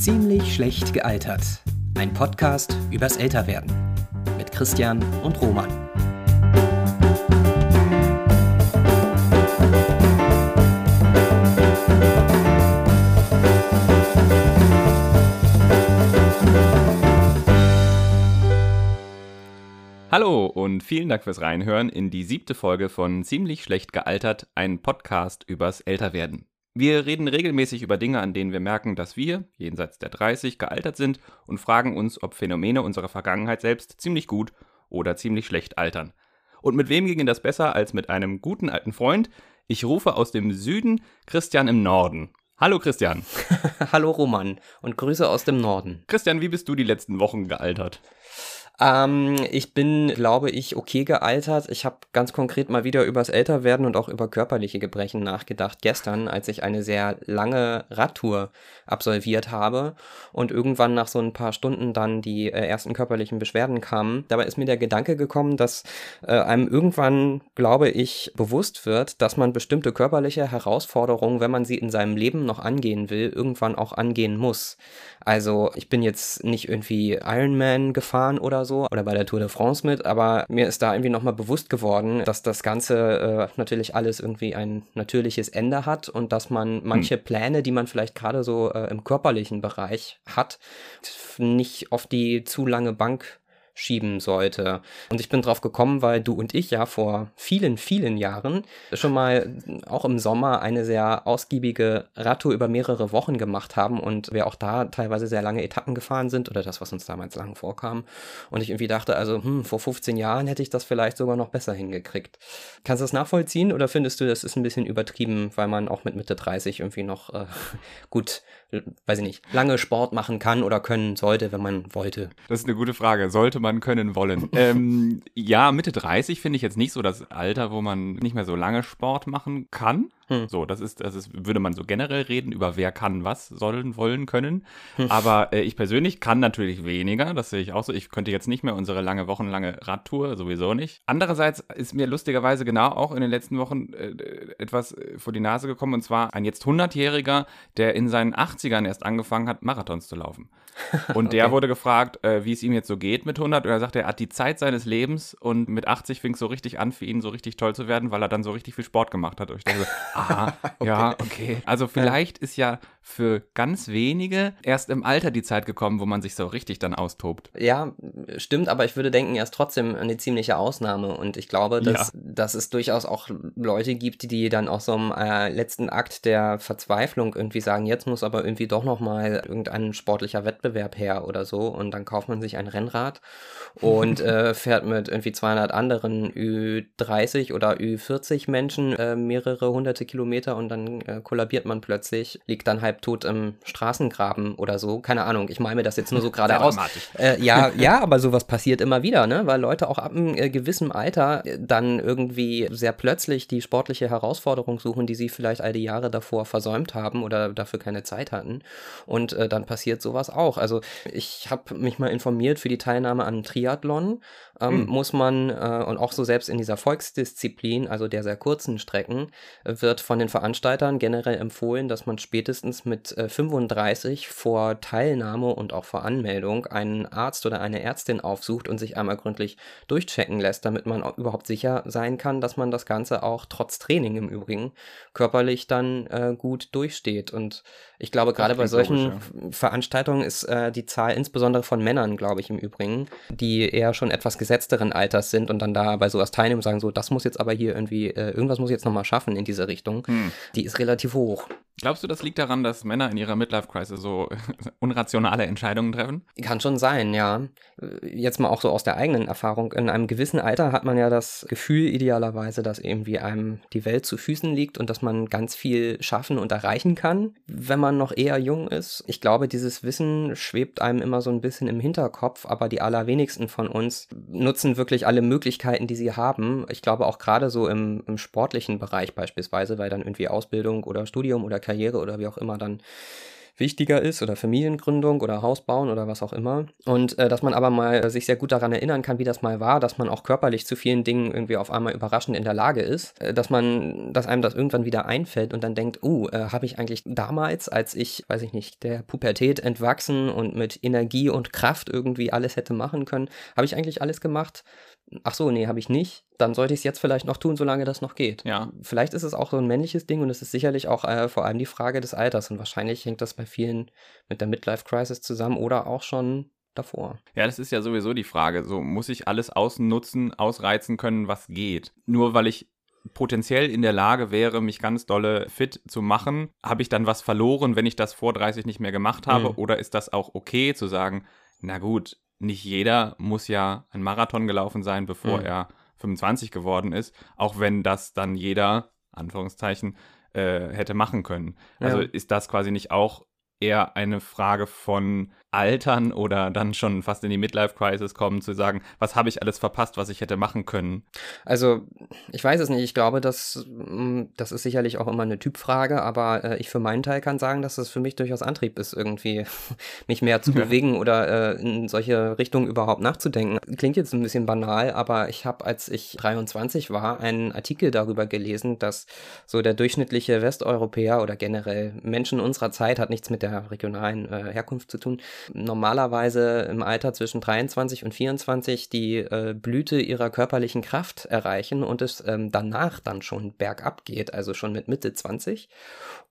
Ziemlich schlecht gealtert. Ein Podcast übers Älterwerden. Mit Christian und Roman. Hallo und vielen Dank fürs Reinhören in die siebte Folge von Ziemlich schlecht gealtert, ein Podcast übers Älterwerden. Wir reden regelmäßig über Dinge, an denen wir merken, dass wir, jenseits der 30, gealtert sind und fragen uns, ob Phänomene unserer Vergangenheit selbst ziemlich gut oder ziemlich schlecht altern. Und mit wem ginge das besser als mit einem guten alten Freund? Ich rufe aus dem Süden Christian im Norden. Hallo Christian. Hallo Roman und Grüße aus dem Norden. Christian, wie bist du die letzten Wochen gealtert? Ähm, ich bin, glaube ich, okay gealtert. Ich habe ganz konkret mal wieder übers Älterwerden und auch über körperliche Gebrechen nachgedacht. Gestern, als ich eine sehr lange Radtour absolviert habe und irgendwann nach so ein paar Stunden dann die äh, ersten körperlichen Beschwerden kamen. Dabei ist mir der Gedanke gekommen, dass äh, einem irgendwann, glaube ich, bewusst wird, dass man bestimmte körperliche Herausforderungen, wenn man sie in seinem Leben noch angehen will, irgendwann auch angehen muss. Also ich bin jetzt nicht irgendwie Ironman gefahren oder so oder bei der Tour de France mit, aber mir ist da irgendwie nochmal bewusst geworden, dass das Ganze äh, natürlich alles irgendwie ein natürliches Ende hat und dass man hm. manche hm. Pläne, die man vielleicht gerade so äh, im körperlichen Bereich hat, nicht auf die zu lange Bank schieben sollte. Und ich bin drauf gekommen, weil du und ich ja vor vielen, vielen Jahren schon mal auch im Sommer eine sehr ausgiebige Radtour über mehrere Wochen gemacht haben und wir auch da teilweise sehr lange Etappen gefahren sind oder das, was uns damals lang vorkam. Und ich irgendwie dachte, also hm, vor 15 Jahren hätte ich das vielleicht sogar noch besser hingekriegt. Kannst du das nachvollziehen oder findest du, das ist ein bisschen übertrieben, weil man auch mit Mitte 30 irgendwie noch äh, gut, weiß ich nicht, lange Sport machen kann oder können sollte, wenn man wollte? Das ist eine gute Frage. Sollte man können wollen. ähm, ja, Mitte 30 finde ich jetzt nicht so das Alter, wo man nicht mehr so lange Sport machen kann. Hm. So, das ist, das ist, würde man so generell reden, über wer kann was sollen, wollen, können. Hm. Aber äh, ich persönlich kann natürlich weniger, das sehe ich auch so. Ich könnte jetzt nicht mehr unsere lange, wochenlange Radtour, sowieso nicht. Andererseits ist mir lustigerweise genau auch in den letzten Wochen äh, etwas äh, vor die Nase gekommen, und zwar ein jetzt 100-Jähriger, der in seinen 80ern erst angefangen hat, Marathons zu laufen. Und okay. der wurde gefragt, äh, wie es ihm jetzt so geht mit 100. Und er sagt, er hat die Zeit seines Lebens und mit 80 fing es so richtig an, für ihn so richtig toll zu werden, weil er dann so richtig viel Sport gemacht hat. Und ich dachte, aha, okay. ja, okay. Also vielleicht ist ja für ganz wenige erst im Alter die Zeit gekommen, wo man sich so richtig dann austobt. Ja, stimmt, aber ich würde denken, er ist trotzdem eine ziemliche Ausnahme. Und ich glaube, dass, ja. dass es durchaus auch Leute gibt, die dann aus so einem äh, letzten Akt der Verzweiflung irgendwie sagen, jetzt muss aber irgendwie doch nochmal irgendein sportlicher Wettbewerb her oder so. Und dann kauft man sich ein Rennrad und äh, fährt mit irgendwie 200 anderen Ü30 oder Ü40 Menschen äh, mehrere hunderte Kilometer und dann äh, kollabiert man plötzlich, liegt dann halb tot im Straßengraben oder so. Keine Ahnung, ich meine mir das jetzt nur so gerade aus. Äh, ja, ja, aber sowas passiert immer wieder, ne? weil Leute auch ab einem äh, gewissen Alter äh, dann irgendwie sehr plötzlich die sportliche Herausforderung suchen, die sie vielleicht all die Jahre davor versäumt haben oder dafür keine Zeit hatten. Und äh, dann passiert sowas auch. Also ich habe mich mal informiert für die Teilnahme an Tri Triathlon ähm, mhm. muss man, äh, und auch so selbst in dieser Volksdisziplin, also der sehr kurzen Strecken, wird von den Veranstaltern generell empfohlen, dass man spätestens mit äh, 35 vor Teilnahme und auch vor Anmeldung einen Arzt oder eine Ärztin aufsucht und sich einmal gründlich durchchecken lässt, damit man überhaupt sicher sein kann, dass man das Ganze auch trotz Training im Übrigen körperlich dann äh, gut durchsteht. Und ich glaube, gerade bei solchen logisch, ja. Veranstaltungen ist äh, die Zahl insbesondere von Männern, glaube ich, im Übrigen, die eher schon etwas gesetzteren Alters sind und dann da bei sowas teilnehmen und sagen, so, das muss jetzt aber hier irgendwie, äh, irgendwas muss ich jetzt nochmal schaffen in diese Richtung, hm. die ist relativ hoch. Glaubst du, das liegt daran, dass Männer in ihrer Midlife-Crisis so unrationale Entscheidungen treffen? Kann schon sein, ja. Jetzt mal auch so aus der eigenen Erfahrung. In einem gewissen Alter hat man ja das Gefühl idealerweise, dass irgendwie einem die Welt zu Füßen liegt und dass man ganz viel schaffen und erreichen kann, wenn man noch eher jung ist. Ich glaube, dieses Wissen schwebt einem immer so ein bisschen im Hinterkopf, aber die allerwenigsten von uns nutzen wirklich alle Möglichkeiten, die sie haben. Ich glaube auch gerade so im, im sportlichen Bereich beispielsweise, weil dann irgendwie Ausbildung oder Studium oder Karriere oder wie auch immer dann wichtiger ist oder Familiengründung oder Haus bauen oder was auch immer. Und äh, dass man aber mal sich sehr gut daran erinnern kann, wie das mal war, dass man auch körperlich zu vielen Dingen irgendwie auf einmal überraschend in der Lage ist, äh, dass man, dass einem das irgendwann wieder einfällt und dann denkt, uh, äh, habe ich eigentlich damals, als ich, weiß ich nicht, der Pubertät entwachsen und mit Energie und Kraft irgendwie alles hätte machen können, habe ich eigentlich alles gemacht? ach so, nee, habe ich nicht, dann sollte ich es jetzt vielleicht noch tun, solange das noch geht. Ja. Vielleicht ist es auch so ein männliches Ding und es ist sicherlich auch äh, vor allem die Frage des Alters und wahrscheinlich hängt das bei vielen mit der Midlife-Crisis zusammen oder auch schon davor. Ja, das ist ja sowieso die Frage. So muss ich alles ausnutzen, ausreizen können, was geht. Nur weil ich potenziell in der Lage wäre, mich ganz dolle fit zu machen, habe ich dann was verloren, wenn ich das vor 30 nicht mehr gemacht habe? Mhm. Oder ist das auch okay zu sagen, na gut, nicht jeder muss ja ein Marathon gelaufen sein, bevor mhm. er 25 geworden ist, auch wenn das dann jeder, Anführungszeichen, äh, hätte machen können. Also ja. ist das quasi nicht auch eher eine Frage von altern oder dann schon fast in die Midlife-Crisis kommen, zu sagen, was habe ich alles verpasst, was ich hätte machen können? Also, ich weiß es nicht. Ich glaube, dass, mm, das ist sicherlich auch immer eine Typfrage, aber äh, ich für meinen Teil kann sagen, dass es für mich durchaus Antrieb ist, irgendwie mich mehr zu ja. bewegen oder äh, in solche Richtungen überhaupt nachzudenken. Klingt jetzt ein bisschen banal, aber ich habe, als ich 23 war, einen Artikel darüber gelesen, dass so der durchschnittliche Westeuropäer oder generell Menschen unserer Zeit hat nichts mit der regionalen äh, Herkunft zu tun, normalerweise im Alter zwischen 23 und 24 die äh, Blüte ihrer körperlichen Kraft erreichen und es ähm, danach dann schon bergab geht, also schon mit Mitte 20.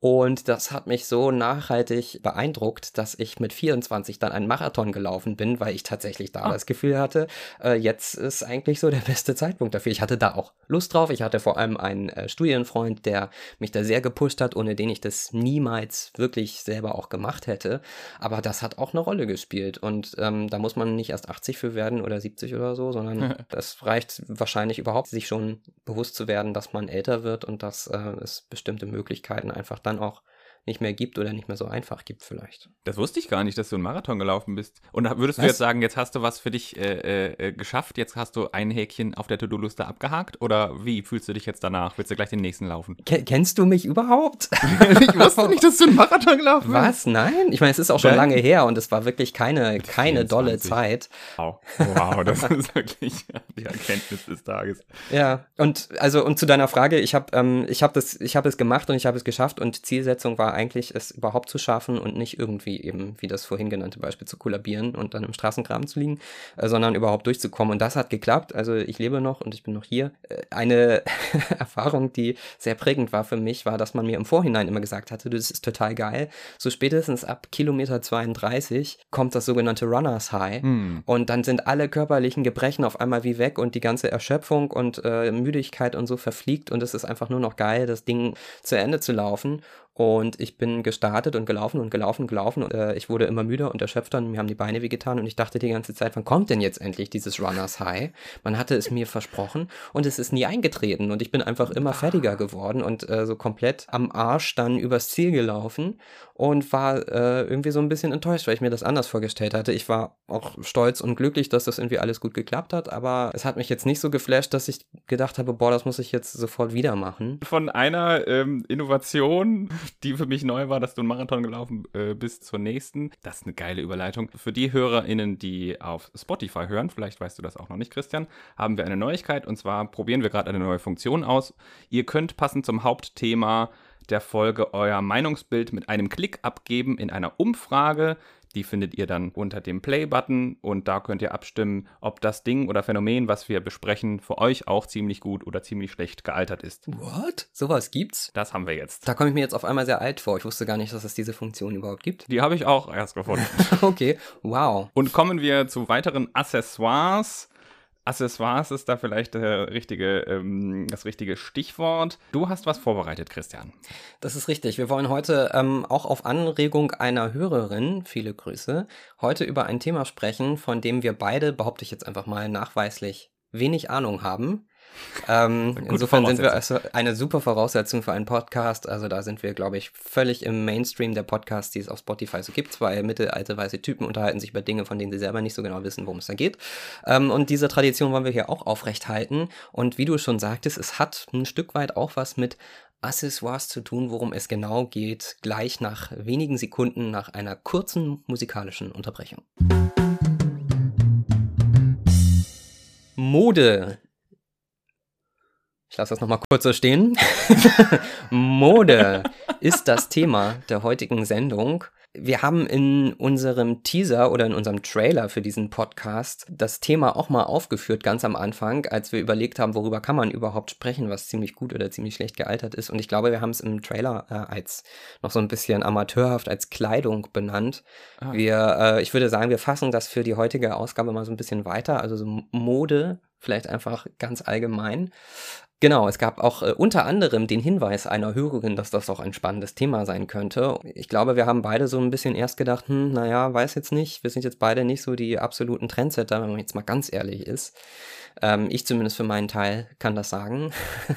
Und das hat mich so nachhaltig beeindruckt, dass ich mit 24 dann einen Marathon gelaufen bin, weil ich tatsächlich da ah. das Gefühl hatte, äh, jetzt ist eigentlich so der beste Zeitpunkt dafür. Ich hatte da auch Lust drauf. Ich hatte vor allem einen äh, Studienfreund, der mich da sehr gepusht hat, ohne den ich das niemals wirklich selber auch gemacht hätte. Aber das hat auch eine Rolle gespielt. Und ähm, da muss man nicht erst 80 für werden oder 70 oder so, sondern das reicht wahrscheinlich überhaupt, sich schon bewusst zu werden, dass man älter wird und dass äh, es bestimmte Möglichkeiten einfach dann auch nicht mehr gibt oder nicht mehr so einfach gibt vielleicht. Das wusste ich gar nicht, dass du einen Marathon gelaufen bist. Und würdest was? du jetzt sagen, jetzt hast du was für dich äh, äh, geschafft, jetzt hast du ein Häkchen auf der To-Do-Liste abgehakt? Oder wie fühlst du dich jetzt danach? Willst du gleich den nächsten laufen? Ke kennst du mich überhaupt? ich wusste nicht, dass du einen Marathon gelaufen bist. Was? Nein? Ich meine, es ist auch schon lange her und es war wirklich keine, keine dolle Zeit. Wow. wow, das ist wirklich die Erkenntnis des Tages. Ja, und also und zu deiner Frage, ich habe ähm, ich hab das, ich habe es gemacht und ich habe es geschafft und Zielsetzung war eigentlich, es überhaupt zu schaffen und nicht irgendwie eben, wie das vorhin genannte Beispiel, zu kollabieren und dann im Straßengraben zu liegen, äh, sondern überhaupt durchzukommen. Und das hat geklappt. Also ich lebe noch und ich bin noch hier. Äh, eine Erfahrung, die sehr prägend war für mich, war, dass man mir im Vorhinein immer gesagt hatte, das ist total geil. So spätestens ab Kilometer 32 kommt das sogenannte Runners High. Hm. Und dann sind alle körperlichen Gebrechen auf einmal wie weg und die ganze Erschöpfung und äh, Müdigkeit und so verfliegt und es ist einfach nur noch geil, das Ding zu Ende zu laufen. Und ich bin gestartet und gelaufen und gelaufen gelaufen. Und, äh, ich wurde immer müder und erschöpfter und mir haben die Beine wehgetan. Und ich dachte die ganze Zeit, wann kommt denn jetzt endlich dieses Runners High? Man hatte es mir versprochen und es ist nie eingetreten. Und ich bin einfach immer fertiger geworden und äh, so komplett am Arsch dann übers Ziel gelaufen und war äh, irgendwie so ein bisschen enttäuscht, weil ich mir das anders vorgestellt hatte. Ich war auch stolz und glücklich, dass das irgendwie alles gut geklappt hat, aber es hat mich jetzt nicht so geflasht, dass ich gedacht habe, boah, das muss ich jetzt sofort wieder machen. Von einer ähm, Innovation die für mich neu war, dass du einen Marathon gelaufen äh, bist zur nächsten. Das ist eine geile Überleitung. Für die HörerInnen, die auf Spotify hören, vielleicht weißt du das auch noch nicht, Christian, haben wir eine Neuigkeit und zwar probieren wir gerade eine neue Funktion aus. Ihr könnt passend zum Hauptthema der Folge euer Meinungsbild mit einem Klick abgeben in einer Umfrage. Die findet ihr dann unter dem Play-Button und da könnt ihr abstimmen, ob das Ding oder Phänomen, was wir besprechen, für euch auch ziemlich gut oder ziemlich schlecht gealtert ist. What? Sowas gibt's? Das haben wir jetzt. Da komme ich mir jetzt auf einmal sehr alt vor. Ich wusste gar nicht, dass es diese Funktion überhaupt gibt. Die habe ich auch erst gefunden. okay, wow. Und kommen wir zu weiteren Accessoires. Accessoires ist da vielleicht richtige, ähm, das richtige Stichwort. Du hast was vorbereitet, Christian. Das ist richtig. Wir wollen heute ähm, auch auf Anregung einer Hörerin, viele Grüße, heute über ein Thema sprechen, von dem wir beide, behaupte ich jetzt einfach mal, nachweislich wenig Ahnung haben. Ähm, insofern sind wir also eine super Voraussetzung für einen Podcast. Also da sind wir, glaube ich, völlig im Mainstream der Podcasts, die es auf Spotify so gibt. Zwei mittelalte weiße Typen unterhalten sich über Dinge, von denen sie selber nicht so genau wissen, worum es da geht. Ähm, und diese Tradition wollen wir hier auch aufrechthalten. Und wie du schon sagtest, es hat ein Stück weit auch was mit Accessoires zu tun, worum es genau geht, gleich nach wenigen Sekunden nach einer kurzen musikalischen Unterbrechung. Mode. Ich lasse das nochmal kurz so stehen. Mode ist das Thema der heutigen Sendung. Wir haben in unserem Teaser oder in unserem Trailer für diesen Podcast das Thema auch mal aufgeführt, ganz am Anfang, als wir überlegt haben, worüber kann man überhaupt sprechen, was ziemlich gut oder ziemlich schlecht gealtert ist. Und ich glaube, wir haben es im Trailer äh, als noch so ein bisschen amateurhaft als Kleidung benannt. Ah. Wir, äh, ich würde sagen, wir fassen das für die heutige Ausgabe mal so ein bisschen weiter. Also so Mode, vielleicht einfach ganz allgemein. Genau, es gab auch äh, unter anderem den Hinweis einer Hörerin, dass das auch ein spannendes Thema sein könnte. Ich glaube, wir haben beide so ein bisschen erst gedacht, hm, naja, weiß jetzt nicht, wir sind jetzt beide nicht so die absoluten Trendsetter, wenn man jetzt mal ganz ehrlich ist. Ähm, ich zumindest für meinen Teil kann das sagen.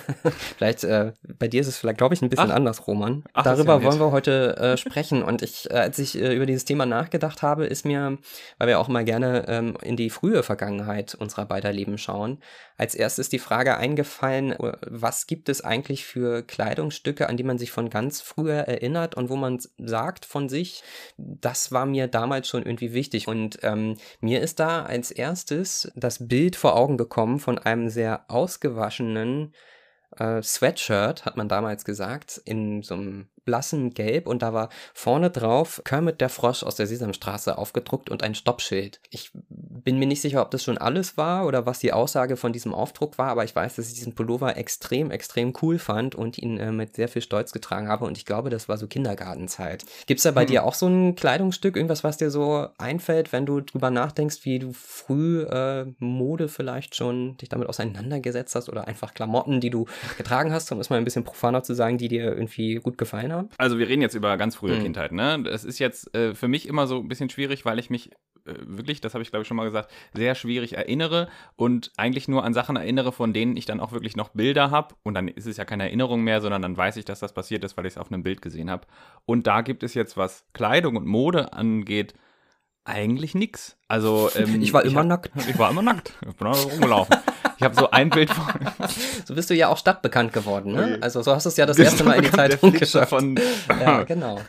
vielleicht, äh, bei dir ist es vielleicht, glaube ich, ein bisschen ach, anders, Roman. Ach, Darüber ja wollen wir heute äh, sprechen. Und ich, äh, als ich äh, über dieses Thema nachgedacht habe, ist mir, weil wir auch mal gerne ähm, in die frühe Vergangenheit unserer beider Leben schauen, als erstes die Frage eingefallen, äh, was gibt es eigentlich für Kleidungsstücke, an die man sich von ganz früher erinnert und wo man sagt von sich, das war mir damals schon irgendwie wichtig. Und ähm, mir ist da als erstes das Bild vor Augen bekommen von einem sehr ausgewaschenen äh, Sweatshirt, hat man damals gesagt, in so einem blassen Gelb und da war vorne drauf Kermit der Frosch aus der Sesamstraße aufgedruckt und ein Stoppschild. Ich bin mir nicht sicher, ob das schon alles war oder was die Aussage von diesem Aufdruck war, aber ich weiß, dass ich diesen Pullover extrem, extrem cool fand und ihn äh, mit sehr viel Stolz getragen habe und ich glaube, das war so Kindergartenzeit. Gibt es da bei hm. dir auch so ein Kleidungsstück, irgendwas, was dir so einfällt, wenn du drüber nachdenkst, wie du früh äh, Mode vielleicht schon dich damit auseinandergesetzt hast oder einfach Klamotten, die du getragen hast, um es mal ein bisschen profaner zu sagen, die dir irgendwie gut gefallen haben? Also wir reden jetzt über ganz frühe mhm. Kindheit, ne? Das ist jetzt äh, für mich immer so ein bisschen schwierig, weil ich mich äh, wirklich, das habe ich glaube ich schon mal gesagt, sehr schwierig erinnere und eigentlich nur an Sachen erinnere, von denen ich dann auch wirklich noch Bilder habe und dann ist es ja keine Erinnerung mehr, sondern dann weiß ich, dass das passiert ist, weil ich es auf einem Bild gesehen habe. Und da gibt es jetzt, was Kleidung und Mode angeht, eigentlich nichts. Also ähm, ich war immer ich hab, nackt. Ich war immer nackt. Ich bin rumgelaufen. Ich habe so ein Bild von. so bist du ja auch stadtbekannt geworden, ne? Okay. Also so hast du es ja das erste Mal in die Zeitung geschafft. Von ja, genau.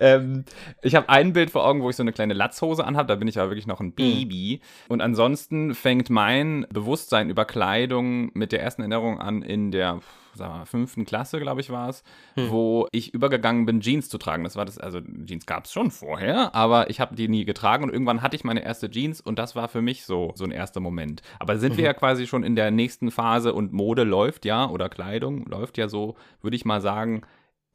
Ähm, ich habe ein Bild vor Augen, wo ich so eine kleine Latzhose anhabe. Da bin ich aber wirklich noch ein Baby. Mhm. Und ansonsten fängt mein Bewusstsein über Kleidung mit der ersten Erinnerung an in der sagen wir, fünften Klasse, glaube ich, war es, hm. wo ich übergegangen bin, Jeans zu tragen. Das war das, also Jeans gab es schon vorher, aber ich habe die nie getragen und irgendwann hatte ich meine erste Jeans und das war für mich so, so ein erster Moment. Aber sind mhm. wir ja quasi schon in der nächsten Phase und Mode läuft ja oder Kleidung läuft ja so, würde ich mal sagen,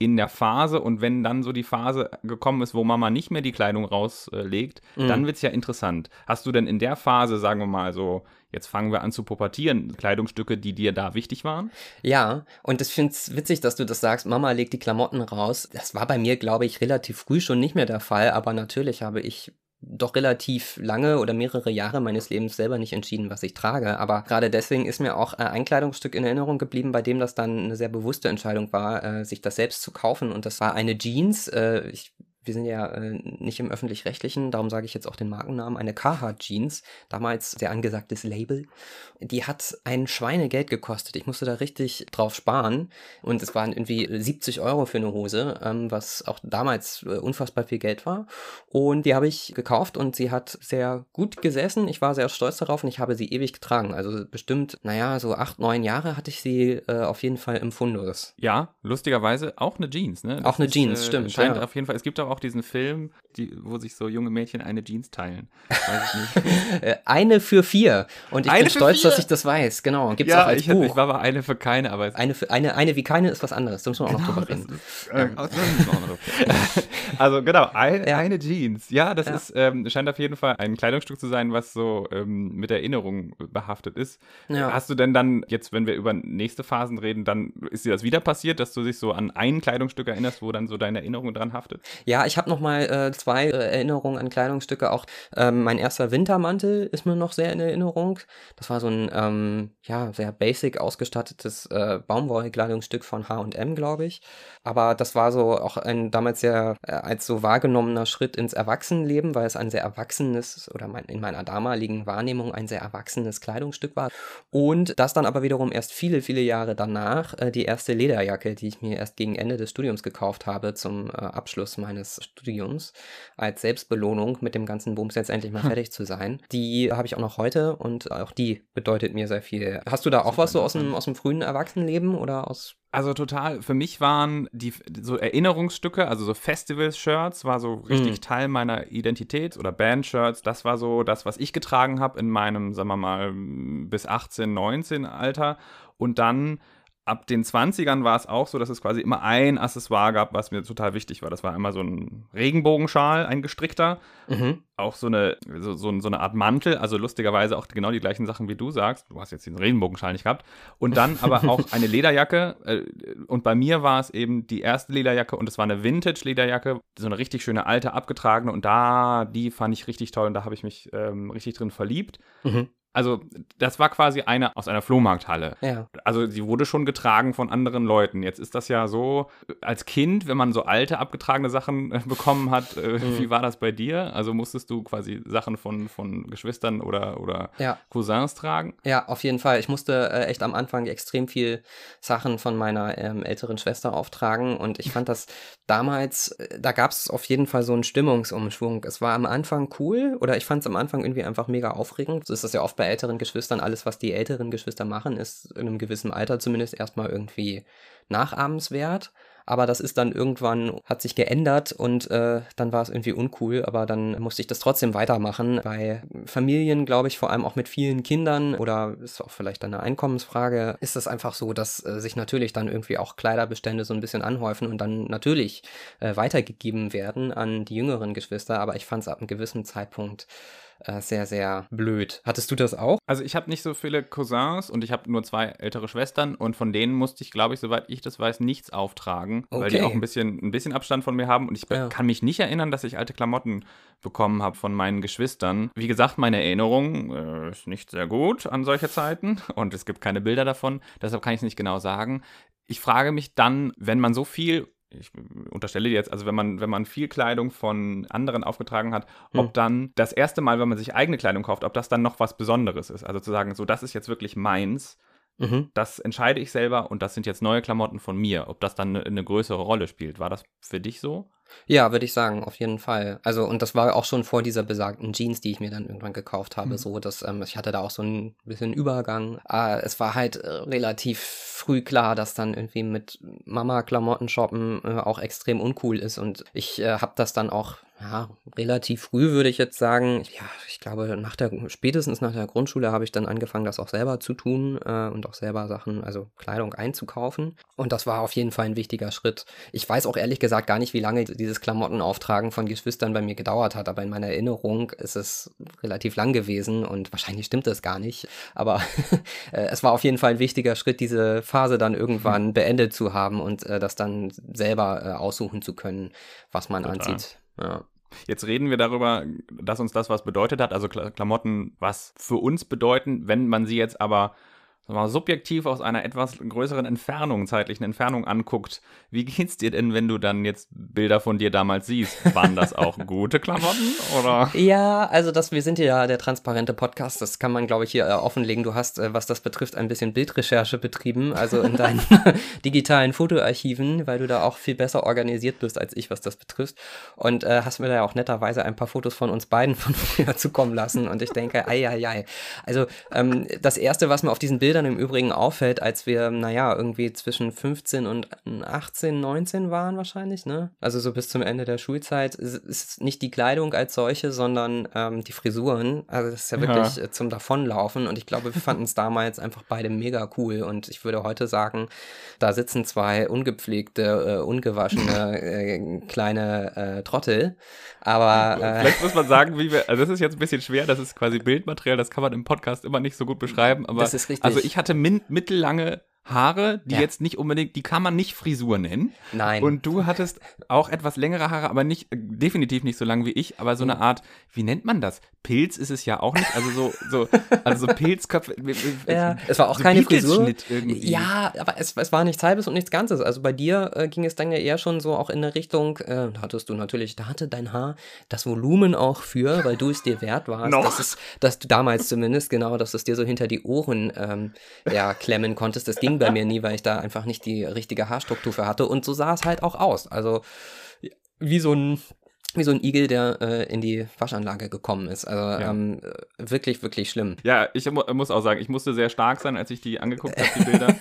in der Phase und wenn dann so die Phase gekommen ist, wo Mama nicht mehr die Kleidung rauslegt, äh, mhm. dann wird es ja interessant. Hast du denn in der Phase, sagen wir mal so, jetzt fangen wir an zu pubertieren, Kleidungsstücke, die dir da wichtig waren? Ja, und ich finde es witzig, dass du das sagst, Mama legt die Klamotten raus. Das war bei mir, glaube ich, relativ früh schon nicht mehr der Fall, aber natürlich habe ich doch relativ lange oder mehrere Jahre meines Lebens selber nicht entschieden, was ich trage. Aber gerade deswegen ist mir auch äh, ein Kleidungsstück in Erinnerung geblieben, bei dem das dann eine sehr bewusste Entscheidung war, äh, sich das selbst zu kaufen. Und das war eine Jeans. Äh, ich wir sind ja äh, nicht im öffentlich-rechtlichen, darum sage ich jetzt auch den Markennamen, eine Carhartt Jeans, damals sehr angesagtes Label. Die hat ein Schweinegeld gekostet. Ich musste da richtig drauf sparen und es waren irgendwie 70 Euro für eine Hose, ähm, was auch damals äh, unfassbar viel Geld war. Und die habe ich gekauft und sie hat sehr gut gesessen. Ich war sehr stolz darauf und ich habe sie ewig getragen. Also bestimmt, naja, so acht, neun Jahre hatte ich sie äh, auf jeden Fall im Fundus. Ja, lustigerweise auch eine Jeans, ne? Das auch eine ist, Jeans, äh, stimmt. Scheint ja. auf jeden Fall, es gibt auch auch diesen Film, die, wo sich so junge Mädchen eine Jeans teilen. Äh, eine für vier. Und ich eine bin stolz, vier. dass ich das weiß. Genau. Gibt's ja, auch als ich, Buch. ich war aber eine für keine, aber eine, für, eine, eine wie keine ist was anderes. Da müssen wir auch genau, noch drüber reden. Ist, äh, also genau, ein, ja. eine Jeans. Ja, das ja. ist ähm, scheint auf jeden Fall ein Kleidungsstück zu sein, was so ähm, mit Erinnerung behaftet ist. Ja. Hast du denn dann jetzt, wenn wir über nächste Phasen reden, dann ist dir das wieder passiert, dass du dich so an ein Kleidungsstück erinnerst, wo dann so deine Erinnerung dran haftet? Ja, ich habe noch mal äh, zwei äh, Erinnerungen an Kleidungsstücke. Auch ähm, mein erster Wintermantel ist mir noch sehr in Erinnerung. Das war so ein ähm, ja sehr basic ausgestattetes äh, Baumwollkleidungsstück von H&M, glaube ich. Aber das war so auch ein damals sehr äh, als so wahrgenommener Schritt ins Erwachsenenleben, weil es ein sehr erwachsenes oder mein, in meiner damaligen Wahrnehmung ein sehr erwachsenes Kleidungsstück war. Und das dann aber wiederum erst viele, viele Jahre danach äh, die erste Lederjacke, die ich mir erst gegen Ende des Studiums gekauft habe zum äh, Abschluss meines Studiums als Selbstbelohnung mit dem ganzen Bums jetzt endlich mal hm. fertig zu sein. Die habe ich auch noch heute und auch die bedeutet mir sehr viel. Hast du da auch was so aus dem, aus dem frühen Erwachsenenleben oder aus also total, für mich waren die so Erinnerungsstücke, also so Festival-Shirts, war so richtig mhm. Teil meiner Identität oder Band-Shirts. Das war so das, was ich getragen habe in meinem, sagen wir mal, bis 18, 19 Alter. Und dann ab den 20ern war es auch so, dass es quasi immer ein Accessoire gab, was mir total wichtig war. Das war einmal so ein Regenbogenschal, ein gestrickter, mhm. auch so eine, so, so, so, eine Art Mantel, also lustigerweise auch genau die gleichen Sachen, wie du sagst. Du hast jetzt den Regenbogenschal nicht gehabt. Und dann aber auch eine Lederjacke. Äh, und bei mir war es eben die erste Lederjacke und es war eine Vintage-Lederjacke, so eine richtig schöne alte, abgetragene. Und da, die fand ich richtig toll und da habe ich mich ähm, richtig drin verliebt. Mhm. Also, das war quasi eine aus einer Flohmarkthalle. Ja. Also, sie wurde schon getragen von anderen Leuten. Jetzt ist das ja so, als Kind, wenn man so alte, abgetragene Sachen äh, bekommen hat, äh, mhm. wie war das bei dir? Also, musstest du quasi Sachen von, von Geschwistern oder, oder ja. Cousins tragen? Ja, auf jeden Fall. Ich musste äh, echt am Anfang extrem viel Sachen von meiner ähm, älteren Schwester auftragen und ich fand das damals, äh, da gab es auf jeden Fall so einen Stimmungsumschwung. Es war am Anfang cool oder ich fand es am Anfang irgendwie einfach mega aufregend. So ist das ja oft bei bei älteren Geschwistern, alles, was die älteren Geschwister machen, ist in einem gewissen Alter zumindest erstmal irgendwie nachahmenswert. Aber das ist dann irgendwann, hat sich geändert und äh, dann war es irgendwie uncool, aber dann musste ich das trotzdem weitermachen. Bei Familien, glaube ich, vor allem auch mit vielen Kindern oder ist auch vielleicht eine Einkommensfrage, ist es einfach so, dass äh, sich natürlich dann irgendwie auch Kleiderbestände so ein bisschen anhäufen und dann natürlich äh, weitergegeben werden an die jüngeren Geschwister. Aber ich fand es ab einem gewissen Zeitpunkt äh, sehr, sehr blöd. Hattest du das auch? Also ich habe nicht so viele Cousins und ich habe nur zwei ältere Schwestern und von denen musste ich, glaube ich, soweit ich das weiß, nichts auftragen, okay. weil die auch ein bisschen, ein bisschen Abstand von mir haben und ich ja. kann mich nicht erinnern, dass ich alte Klamotten bekommen habe von meinen Geschwistern. Wie gesagt, meine Erinnerung äh, ist nicht sehr gut an solche Zeiten und es gibt keine Bilder davon, deshalb kann ich es nicht genau sagen. Ich frage mich dann, wenn man so viel ich unterstelle dir jetzt, also wenn man, wenn man viel Kleidung von anderen aufgetragen hat, ob hm. dann das erste Mal, wenn man sich eigene Kleidung kauft, ob das dann noch was Besonderes ist. Also zu sagen, so, das ist jetzt wirklich meins, mhm. das entscheide ich selber und das sind jetzt neue Klamotten von mir. Ob das dann eine, eine größere Rolle spielt. War das für dich so? Ja, würde ich sagen, auf jeden Fall. Also, und das war auch schon vor dieser besagten Jeans, die ich mir dann irgendwann gekauft habe, mhm. so, dass ähm, ich hatte da auch so ein bisschen Übergang. Äh, es war halt äh, relativ früh klar, dass dann irgendwie mit Mama-Klamotten shoppen äh, auch extrem uncool ist und ich äh, habe das dann auch ja, relativ früh würde ich jetzt sagen. Ja, ich glaube, nach der, spätestens nach der Grundschule habe ich dann angefangen, das auch selber zu tun äh, und auch selber Sachen, also Kleidung einzukaufen. Und das war auf jeden Fall ein wichtiger Schritt. Ich weiß auch ehrlich gesagt gar nicht, wie lange dieses Klamottenauftragen von Geschwistern bei mir gedauert hat, aber in meiner Erinnerung ist es relativ lang gewesen und wahrscheinlich stimmt das gar nicht. Aber äh, es war auf jeden Fall ein wichtiger Schritt, diese Phase dann irgendwann mhm. beendet zu haben und äh, das dann selber äh, aussuchen zu können, was man Total. anzieht. Ja. Jetzt reden wir darüber, dass uns das was bedeutet hat, also Klamotten was für uns bedeuten, wenn man sie jetzt aber mal, subjektiv aus einer etwas größeren Entfernung, zeitlichen Entfernung anguckt, wie geht's dir denn, wenn du dann jetzt Bilder von dir damals siehst? Waren das auch gute Klamotten oder? Ja, also das, wir sind ja der transparente Podcast, das kann man, glaube ich, hier äh, offenlegen. Du hast, äh, was das betrifft, ein bisschen Bildrecherche betrieben, also in deinen digitalen Fotoarchiven, weil du da auch viel besser organisiert bist als ich, was das betrifft. Und äh, hast mir da ja auch netterweise ein paar Fotos von uns beiden von früher zukommen lassen. Und ich denke, ei, ei, ei. Also ähm, das Erste, was mir auf diesen Bildern Bildern im Übrigen auffällt, als wir, naja, irgendwie zwischen 15 und 18, 19 waren wahrscheinlich, ne? Also so bis zum Ende der Schulzeit, ist nicht die Kleidung als solche, sondern ähm, die Frisuren. Also das ist ja wirklich ja. Äh, zum Davonlaufen und ich glaube, wir fanden es damals einfach beide mega cool und ich würde heute sagen, da sitzen zwei ungepflegte, äh, ungewaschene äh, kleine äh, Trottel, aber... Äh, Vielleicht muss man sagen, wie wir, also das ist jetzt ein bisschen schwer, das ist quasi Bildmaterial, das kann man im Podcast immer nicht so gut beschreiben, aber... Das ist richtig. Also ich hatte mittellange Haare, die ja. jetzt nicht unbedingt, die kann man nicht Frisur nennen. Nein. Und du hattest auch etwas längere Haare, aber nicht, definitiv nicht so lang wie ich, aber so eine Art, wie nennt man das? Pilz ist es ja auch nicht, also so, so, also so Pilzköpfe. ja, es war auch so keine Frisur. Irgendwie. Ja, aber es, es war nichts Halbes und nichts Ganzes. Also bei dir äh, ging es dann ja eher schon so auch in eine Richtung, äh, da hattest du natürlich, da hatte dein Haar das Volumen auch für, weil du es dir wert warst, Noch. dass, es, dass du damals zumindest, genau, dass es dir so hinter die Ohren ähm, ja, klemmen konntest. Das ging bei mir nie, weil ich da einfach nicht die richtige Haarstruktur für hatte. Und so sah es halt auch aus. Also wie so ein wie so ein Igel, der äh, in die Waschanlage gekommen ist. Also ja. ähm, wirklich, wirklich schlimm. Ja, ich mu muss auch sagen, ich musste sehr stark sein, als ich die angeguckt habe, die Bilder.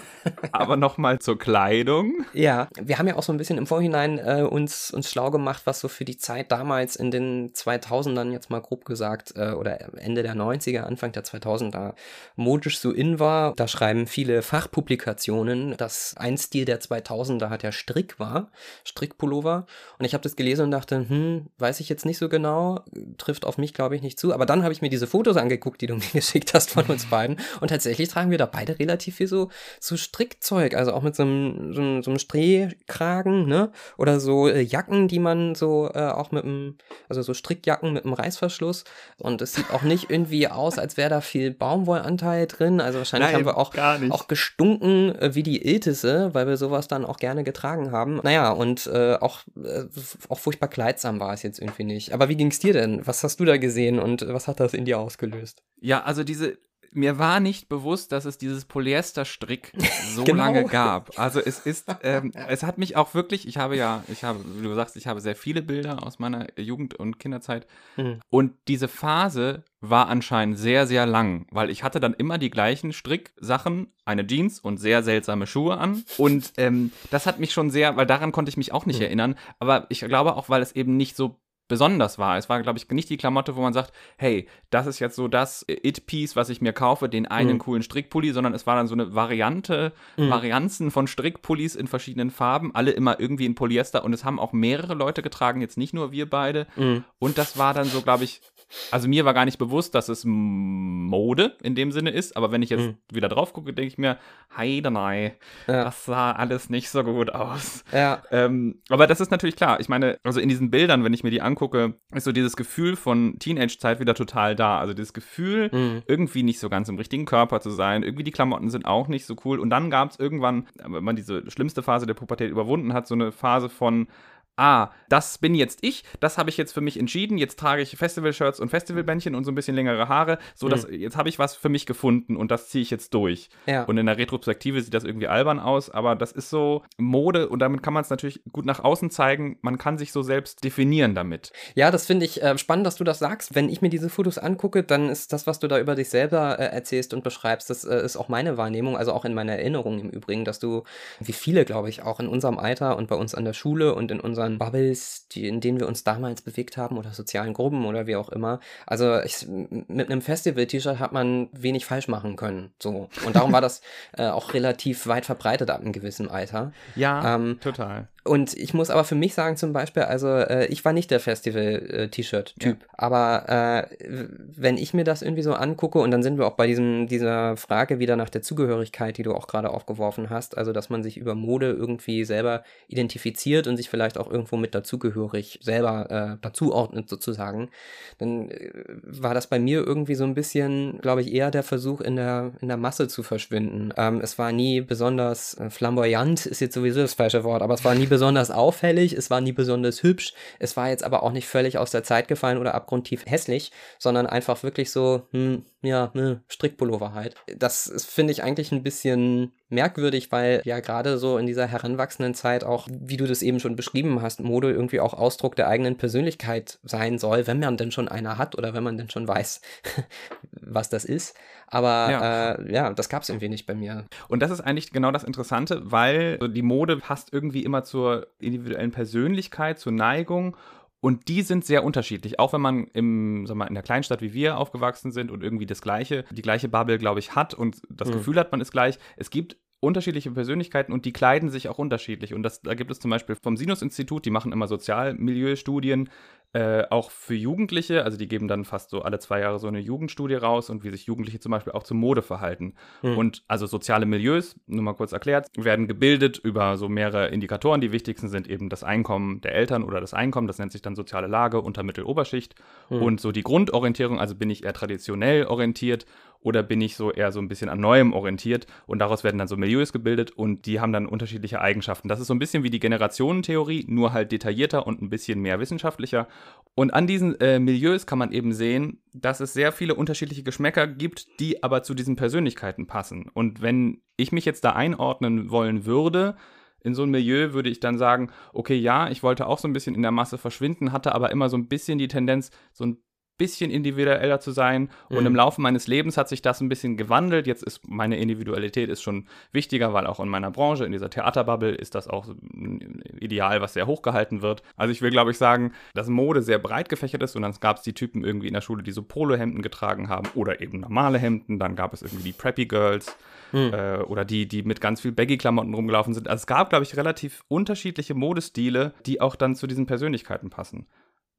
Aber nochmal zur Kleidung. Ja, wir haben ja auch so ein bisschen im Vorhinein äh, uns, uns schlau gemacht, was so für die Zeit damals in den 2000ern, jetzt mal grob gesagt, äh, oder Ende der 90er, Anfang der 2000er modisch so in war. Da schreiben viele Fachpublikationen, dass ein Stil der 2000er halt der Strick war, Strickpullover. Und ich habe das gelesen und dachte, hm, weiß ich jetzt nicht so genau, trifft auf mich, glaube ich, nicht zu. Aber dann habe ich mir diese Fotos angeguckt, die du mir geschickt hast von uns beiden. Und tatsächlich tragen wir da beide relativ viel so, so Strickzeug, also auch mit so einem, so einem, so einem Strehkragen, ne? Oder so äh, Jacken, die man so äh, auch mit einem, also so Strickjacken mit einem Reißverschluss. Und es sieht auch nicht irgendwie aus, als wäre da viel Baumwollanteil drin. Also wahrscheinlich Nein, haben wir auch, auch gestunken äh, wie die Iltisse, weil wir sowas dann auch gerne getragen haben. Naja, und äh, auch, äh, auch furchtbar kleidsam war es jetzt irgendwie nicht. Aber wie ging es dir denn? Was hast du da gesehen und was hat das in dir ausgelöst? Ja, also diese, mir war nicht bewusst, dass es dieses Polyesterstrick so genau. lange gab. Also es ist, ähm, es hat mich auch wirklich, ich habe ja, ich habe, wie du sagst, ich habe sehr viele Bilder aus meiner Jugend- und Kinderzeit. Mhm. Und diese Phase war anscheinend sehr, sehr lang, weil ich hatte dann immer die gleichen Stricksachen, eine Jeans und sehr seltsame Schuhe an. Und ähm, das hat mich schon sehr, weil daran konnte ich mich auch nicht mhm. erinnern. Aber ich glaube auch, weil es eben nicht so besonders war. Es war, glaube ich, nicht die Klamotte, wo man sagt, hey, das ist jetzt so das It-Piece, was ich mir kaufe, den einen mhm. coolen Strickpulli, sondern es war dann so eine Variante, mhm. Varianzen von Strickpullis in verschiedenen Farben, alle immer irgendwie in Polyester und es haben auch mehrere Leute getragen, jetzt nicht nur wir beide. Mhm. Und das war dann so, glaube ich, also mir war gar nicht bewusst, dass es Mode in dem Sinne ist, aber wenn ich jetzt mhm. wieder drauf gucke, denke ich mir, heidenei, ja. das sah alles nicht so gut aus. Ja. Ähm, aber das ist natürlich klar. Ich meine, also in diesen Bildern, wenn ich mir die angucke, ist so dieses Gefühl von Teenage-Zeit wieder total da. Also dieses Gefühl, mhm. irgendwie nicht so ganz im richtigen Körper zu sein, irgendwie die Klamotten sind auch nicht so cool. Und dann gab es irgendwann, wenn man diese schlimmste Phase der Pubertät überwunden hat, so eine Phase von ah, das bin jetzt ich, das habe ich jetzt für mich entschieden, jetzt trage ich Festival-Shirts und Festivalbändchen und so ein bisschen längere Haare, so dass mhm. jetzt habe ich was für mich gefunden und das ziehe ich jetzt durch. Ja. Und in der Retrospektive sieht das irgendwie albern aus, aber das ist so Mode und damit kann man es natürlich gut nach außen zeigen, man kann sich so selbst definieren damit. Ja, das finde ich äh, spannend, dass du das sagst. Wenn ich mir diese Fotos angucke, dann ist das, was du da über dich selber äh, erzählst und beschreibst, das äh, ist auch meine Wahrnehmung, also auch in meiner Erinnerung im Übrigen, dass du, wie viele, glaube ich, auch in unserem Alter und bei uns an der Schule und in unseren unseren Bubbles, die, in denen wir uns damals bewegt haben oder sozialen Gruppen oder wie auch immer. Also ich, mit einem Festival-T-Shirt hat man wenig falsch machen können. So. Und darum war das äh, auch relativ weit verbreitet ab einem gewissen Alter. Ja, ähm, total. Und ich muss aber für mich sagen, zum Beispiel, also äh, ich war nicht der Festival-T-Shirt-Typ, ja. aber äh, wenn ich mir das irgendwie so angucke, und dann sind wir auch bei diesem, dieser Frage wieder nach der Zugehörigkeit, die du auch gerade aufgeworfen hast, also dass man sich über Mode irgendwie selber identifiziert und sich vielleicht auch irgendwo mit dazugehörig selber äh, dazuordnet sozusagen, dann äh, war das bei mir irgendwie so ein bisschen, glaube ich, eher der Versuch, in der, in der Masse zu verschwinden. Ähm, es war nie besonders äh, flamboyant, ist jetzt sowieso das falsche Wort, aber es war nie besonders auffällig, es war nie besonders hübsch, es war jetzt aber auch nicht völlig aus der Zeit gefallen oder abgrundtief hässlich, sondern einfach wirklich so, hm, ja, ne, Strickpullover halt. Das finde ich eigentlich ein bisschen merkwürdig, weil ja gerade so in dieser heranwachsenden Zeit auch, wie du das eben schon beschrieben hast, Mode irgendwie auch Ausdruck der eigenen Persönlichkeit sein soll, wenn man denn schon einer hat oder wenn man denn schon weiß, was das ist. Aber ja, äh, ja das gab es irgendwie nicht bei mir. Und das ist eigentlich genau das Interessante, weil die Mode passt irgendwie immer zur individuellen Persönlichkeit, zur Neigung und die sind sehr unterschiedlich. Auch wenn man im, sag mal, in der Kleinstadt wie wir aufgewachsen sind und irgendwie das gleiche, die gleiche Bubble, glaube ich, hat und das mhm. Gefühl hat, man ist gleich. Es gibt unterschiedliche Persönlichkeiten und die kleiden sich auch unterschiedlich. Und das, da gibt es zum Beispiel vom Sinus-Institut, die machen immer Sozialmilieustudien, äh, auch für Jugendliche, also die geben dann fast so alle zwei Jahre so eine Jugendstudie raus und wie sich Jugendliche zum Beispiel auch zur Mode verhalten. Mhm. Und also soziale Milieus, nur mal kurz erklärt, werden gebildet über so mehrere Indikatoren. Die wichtigsten sind eben das Einkommen der Eltern oder das Einkommen, das nennt sich dann soziale Lage, unter Mittel, Oberschicht. Mhm. Und so die Grundorientierung, also bin ich eher traditionell orientiert oder bin ich so eher so ein bisschen an Neuem orientiert und daraus werden dann so Milieus gebildet und die haben dann unterschiedliche Eigenschaften. Das ist so ein bisschen wie die Generationentheorie, nur halt detaillierter und ein bisschen mehr wissenschaftlicher. Und an diesen äh, Milieus kann man eben sehen, dass es sehr viele unterschiedliche Geschmäcker gibt, die aber zu diesen Persönlichkeiten passen. Und wenn ich mich jetzt da einordnen wollen würde, in so ein Milieu würde ich dann sagen, okay, ja, ich wollte auch so ein bisschen in der Masse verschwinden, hatte aber immer so ein bisschen die Tendenz, so ein bisschen individueller zu sein. Und mhm. im Laufe meines Lebens hat sich das ein bisschen gewandelt. Jetzt ist meine Individualität ist schon wichtiger, weil auch in meiner Branche, in dieser Theaterbubble, ist das auch ein Ideal, was sehr hochgehalten wird. Also ich will, glaube ich, sagen, dass Mode sehr breit gefächert ist und dann gab es die Typen irgendwie in der Schule, die so Polohemden getragen haben oder eben normale Hemden. Dann gab es irgendwie die Preppy Girls. Mhm. Äh, oder die, die mit ganz viel Baggy-Klamotten rumgelaufen sind. Also es gab, glaube ich, relativ unterschiedliche Modestile, die auch dann zu diesen Persönlichkeiten passen.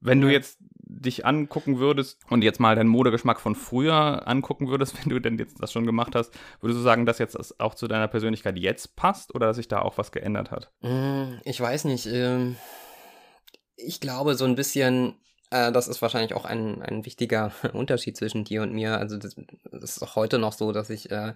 Wenn du jetzt dich angucken würdest und jetzt mal deinen Modegeschmack von früher angucken würdest, wenn du denn jetzt das schon gemacht hast, würdest du sagen, dass jetzt das auch zu deiner Persönlichkeit jetzt passt oder dass sich da auch was geändert hat? Mm, ich weiß nicht. Ähm, ich glaube, so ein bisschen äh, das ist wahrscheinlich auch ein, ein wichtiger Unterschied zwischen dir und mir. Also das ist auch heute noch so, dass ich äh,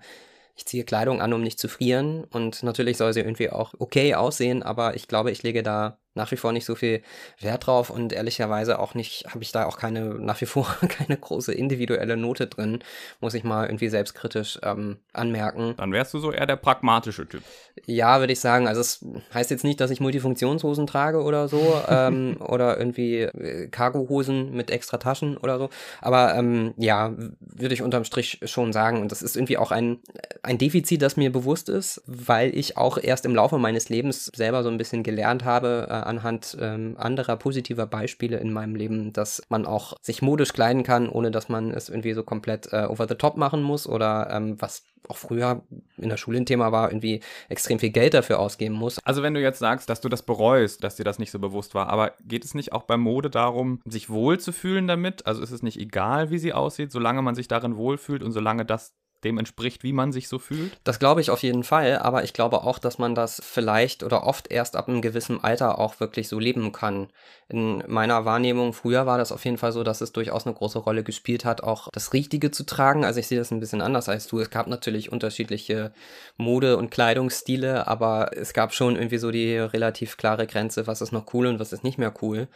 ich ziehe Kleidung an, um nicht zu frieren und natürlich soll sie irgendwie auch okay aussehen, aber ich glaube, ich lege da nach wie vor nicht so viel Wert drauf und ehrlicherweise auch nicht, habe ich da auch keine, nach wie vor keine große individuelle Note drin, muss ich mal irgendwie selbstkritisch ähm, anmerken. Dann wärst du so eher der pragmatische Typ. Ja, würde ich sagen. Also es heißt jetzt nicht, dass ich Multifunktionshosen trage oder so ähm, oder irgendwie äh, Cargohosen mit extra Taschen oder so. Aber ähm, ja, würde ich unterm Strich schon sagen. Und das ist irgendwie auch ein, ein Defizit, das mir bewusst ist, weil ich auch erst im Laufe meines Lebens selber so ein bisschen gelernt habe, äh, anhand ähm, anderer positiver Beispiele in meinem Leben, dass man auch sich modisch kleiden kann, ohne dass man es irgendwie so komplett äh, over the top machen muss oder ähm, was auch früher in der Schule ein Thema war, irgendwie extrem viel Geld dafür ausgeben muss. Also wenn du jetzt sagst, dass du das bereust, dass dir das nicht so bewusst war, aber geht es nicht auch bei Mode darum, sich wohlzufühlen damit? Also ist es nicht egal, wie sie aussieht, solange man sich darin wohlfühlt und solange das dem entspricht, wie man sich so fühlt? Das glaube ich auf jeden Fall, aber ich glaube auch, dass man das vielleicht oder oft erst ab einem gewissen Alter auch wirklich so leben kann. In meiner Wahrnehmung früher war das auf jeden Fall so, dass es durchaus eine große Rolle gespielt hat, auch das Richtige zu tragen. Also ich sehe das ein bisschen anders als du. Es gab natürlich unterschiedliche Mode- und Kleidungsstile, aber es gab schon irgendwie so die relativ klare Grenze, was ist noch cool und was ist nicht mehr cool.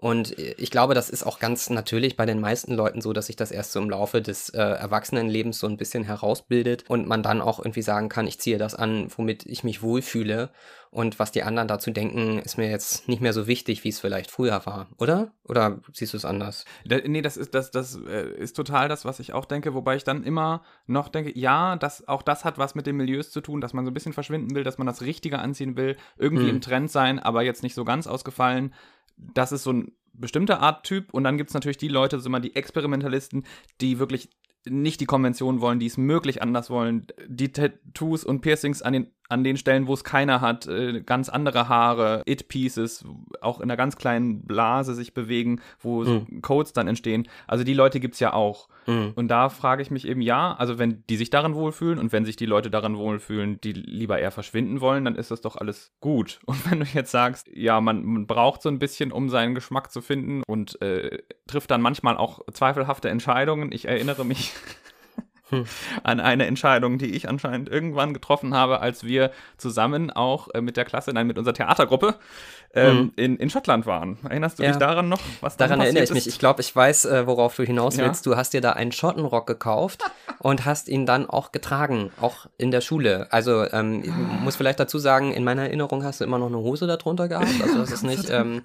Und ich glaube, das ist auch ganz natürlich bei den meisten Leuten so, dass sich das erst so im Laufe des äh, Erwachsenenlebens so ein bisschen herausbildet und man dann auch irgendwie sagen kann, ich ziehe das an, womit ich mich wohlfühle. Und was die anderen dazu denken, ist mir jetzt nicht mehr so wichtig, wie es vielleicht früher war, oder? Oder siehst du es anders? Da, nee, das ist, das, das äh, ist total das, was ich auch denke, wobei ich dann immer noch denke, ja, das, auch das hat was mit den Milieus zu tun, dass man so ein bisschen verschwinden will, dass man das Richtige anziehen will, irgendwie hm. im Trend sein, aber jetzt nicht so ganz ausgefallen das ist so ein bestimmter Art Typ und dann gibt es natürlich die Leute, sind immer die Experimentalisten, die wirklich nicht die Konvention wollen, die es möglich anders wollen, die Tattoos und Piercings an den an den Stellen, wo es keiner hat, äh, ganz andere Haare, It-Pieces, auch in einer ganz kleinen Blase sich bewegen, wo mhm. Codes dann entstehen. Also die Leute gibt es ja auch. Mhm. Und da frage ich mich eben, ja, also wenn die sich daran wohlfühlen und wenn sich die Leute daran wohlfühlen, die lieber eher verschwinden wollen, dann ist das doch alles gut. Und wenn du jetzt sagst, ja, man, man braucht so ein bisschen, um seinen Geschmack zu finden und äh, trifft dann manchmal auch zweifelhafte Entscheidungen. Ich erinnere mich hm. an eine Entscheidung, die ich anscheinend irgendwann getroffen habe, als wir zusammen auch äh, mit der Klasse, nein, mit unserer Theatergruppe ähm, mhm. in, in Schottland waren. Erinnerst du ja. dich daran noch? Was daran erinnere ich mich. Ich glaube, ich weiß, äh, worauf du hinaus willst. Ja. Du hast dir da einen Schottenrock gekauft und hast ihn dann auch getragen, auch in der Schule. Also ähm, ich muss vielleicht dazu sagen, in meiner Erinnerung hast du immer noch eine Hose darunter gehabt. Also das ist nicht ähm,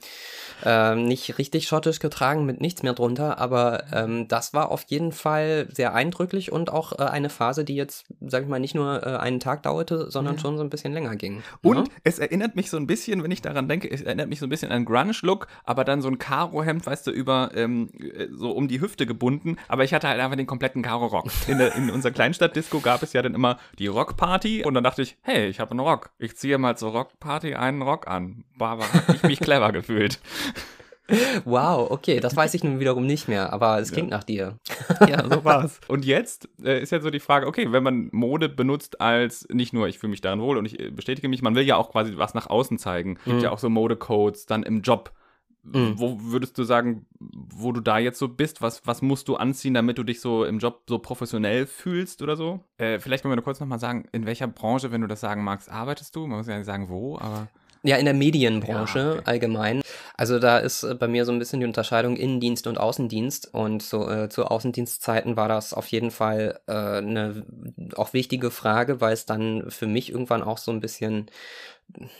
ähm, nicht richtig schottisch getragen mit nichts mehr drunter, aber ähm, das war auf jeden Fall sehr eindrücklich und auch äh, eine Phase, die jetzt, sag ich mal, nicht nur äh, einen Tag dauerte, sondern ja. schon so ein bisschen länger ging. Und ja? es erinnert mich so ein bisschen, wenn ich daran denke, es erinnert mich so ein bisschen an Grunge-Look, aber dann so ein Karo-Hemd, weißt du, über ähm, so um die Hüfte gebunden, aber ich hatte halt einfach den kompletten Karo-Rock. In, in unserer Kleinstadt-Disco gab es ja dann immer die Rock-Party und dann dachte ich, hey, ich habe einen Rock. Ich ziehe mal zur Rock-Party einen Rock an. Hab ich mich clever gefühlt. Wow, okay, das weiß ich nun wiederum nicht mehr, aber es klingt ja. nach dir. Ja, so war's. Und jetzt äh, ist ja so die Frage, okay, wenn man Mode benutzt als nicht nur, ich fühle mich darin wohl und ich äh, bestätige mich, man will ja auch quasi was nach außen zeigen. Es gibt mhm. ja auch so Modecodes dann im Job. Mhm. Wo würdest du sagen, wo du da jetzt so bist? Was, was musst du anziehen, damit du dich so im Job so professionell fühlst oder so? Äh, vielleicht können wir nur kurz nochmal sagen, in welcher Branche, wenn du das sagen magst, arbeitest du? Man muss ja nicht sagen, wo, aber. Ja, in der Medienbranche ja, okay. allgemein. Also da ist äh, bei mir so ein bisschen die Unterscheidung Innendienst und Außendienst. Und so äh, zu Außendienstzeiten war das auf jeden Fall äh, eine auch wichtige Frage, weil es dann für mich irgendwann auch so ein bisschen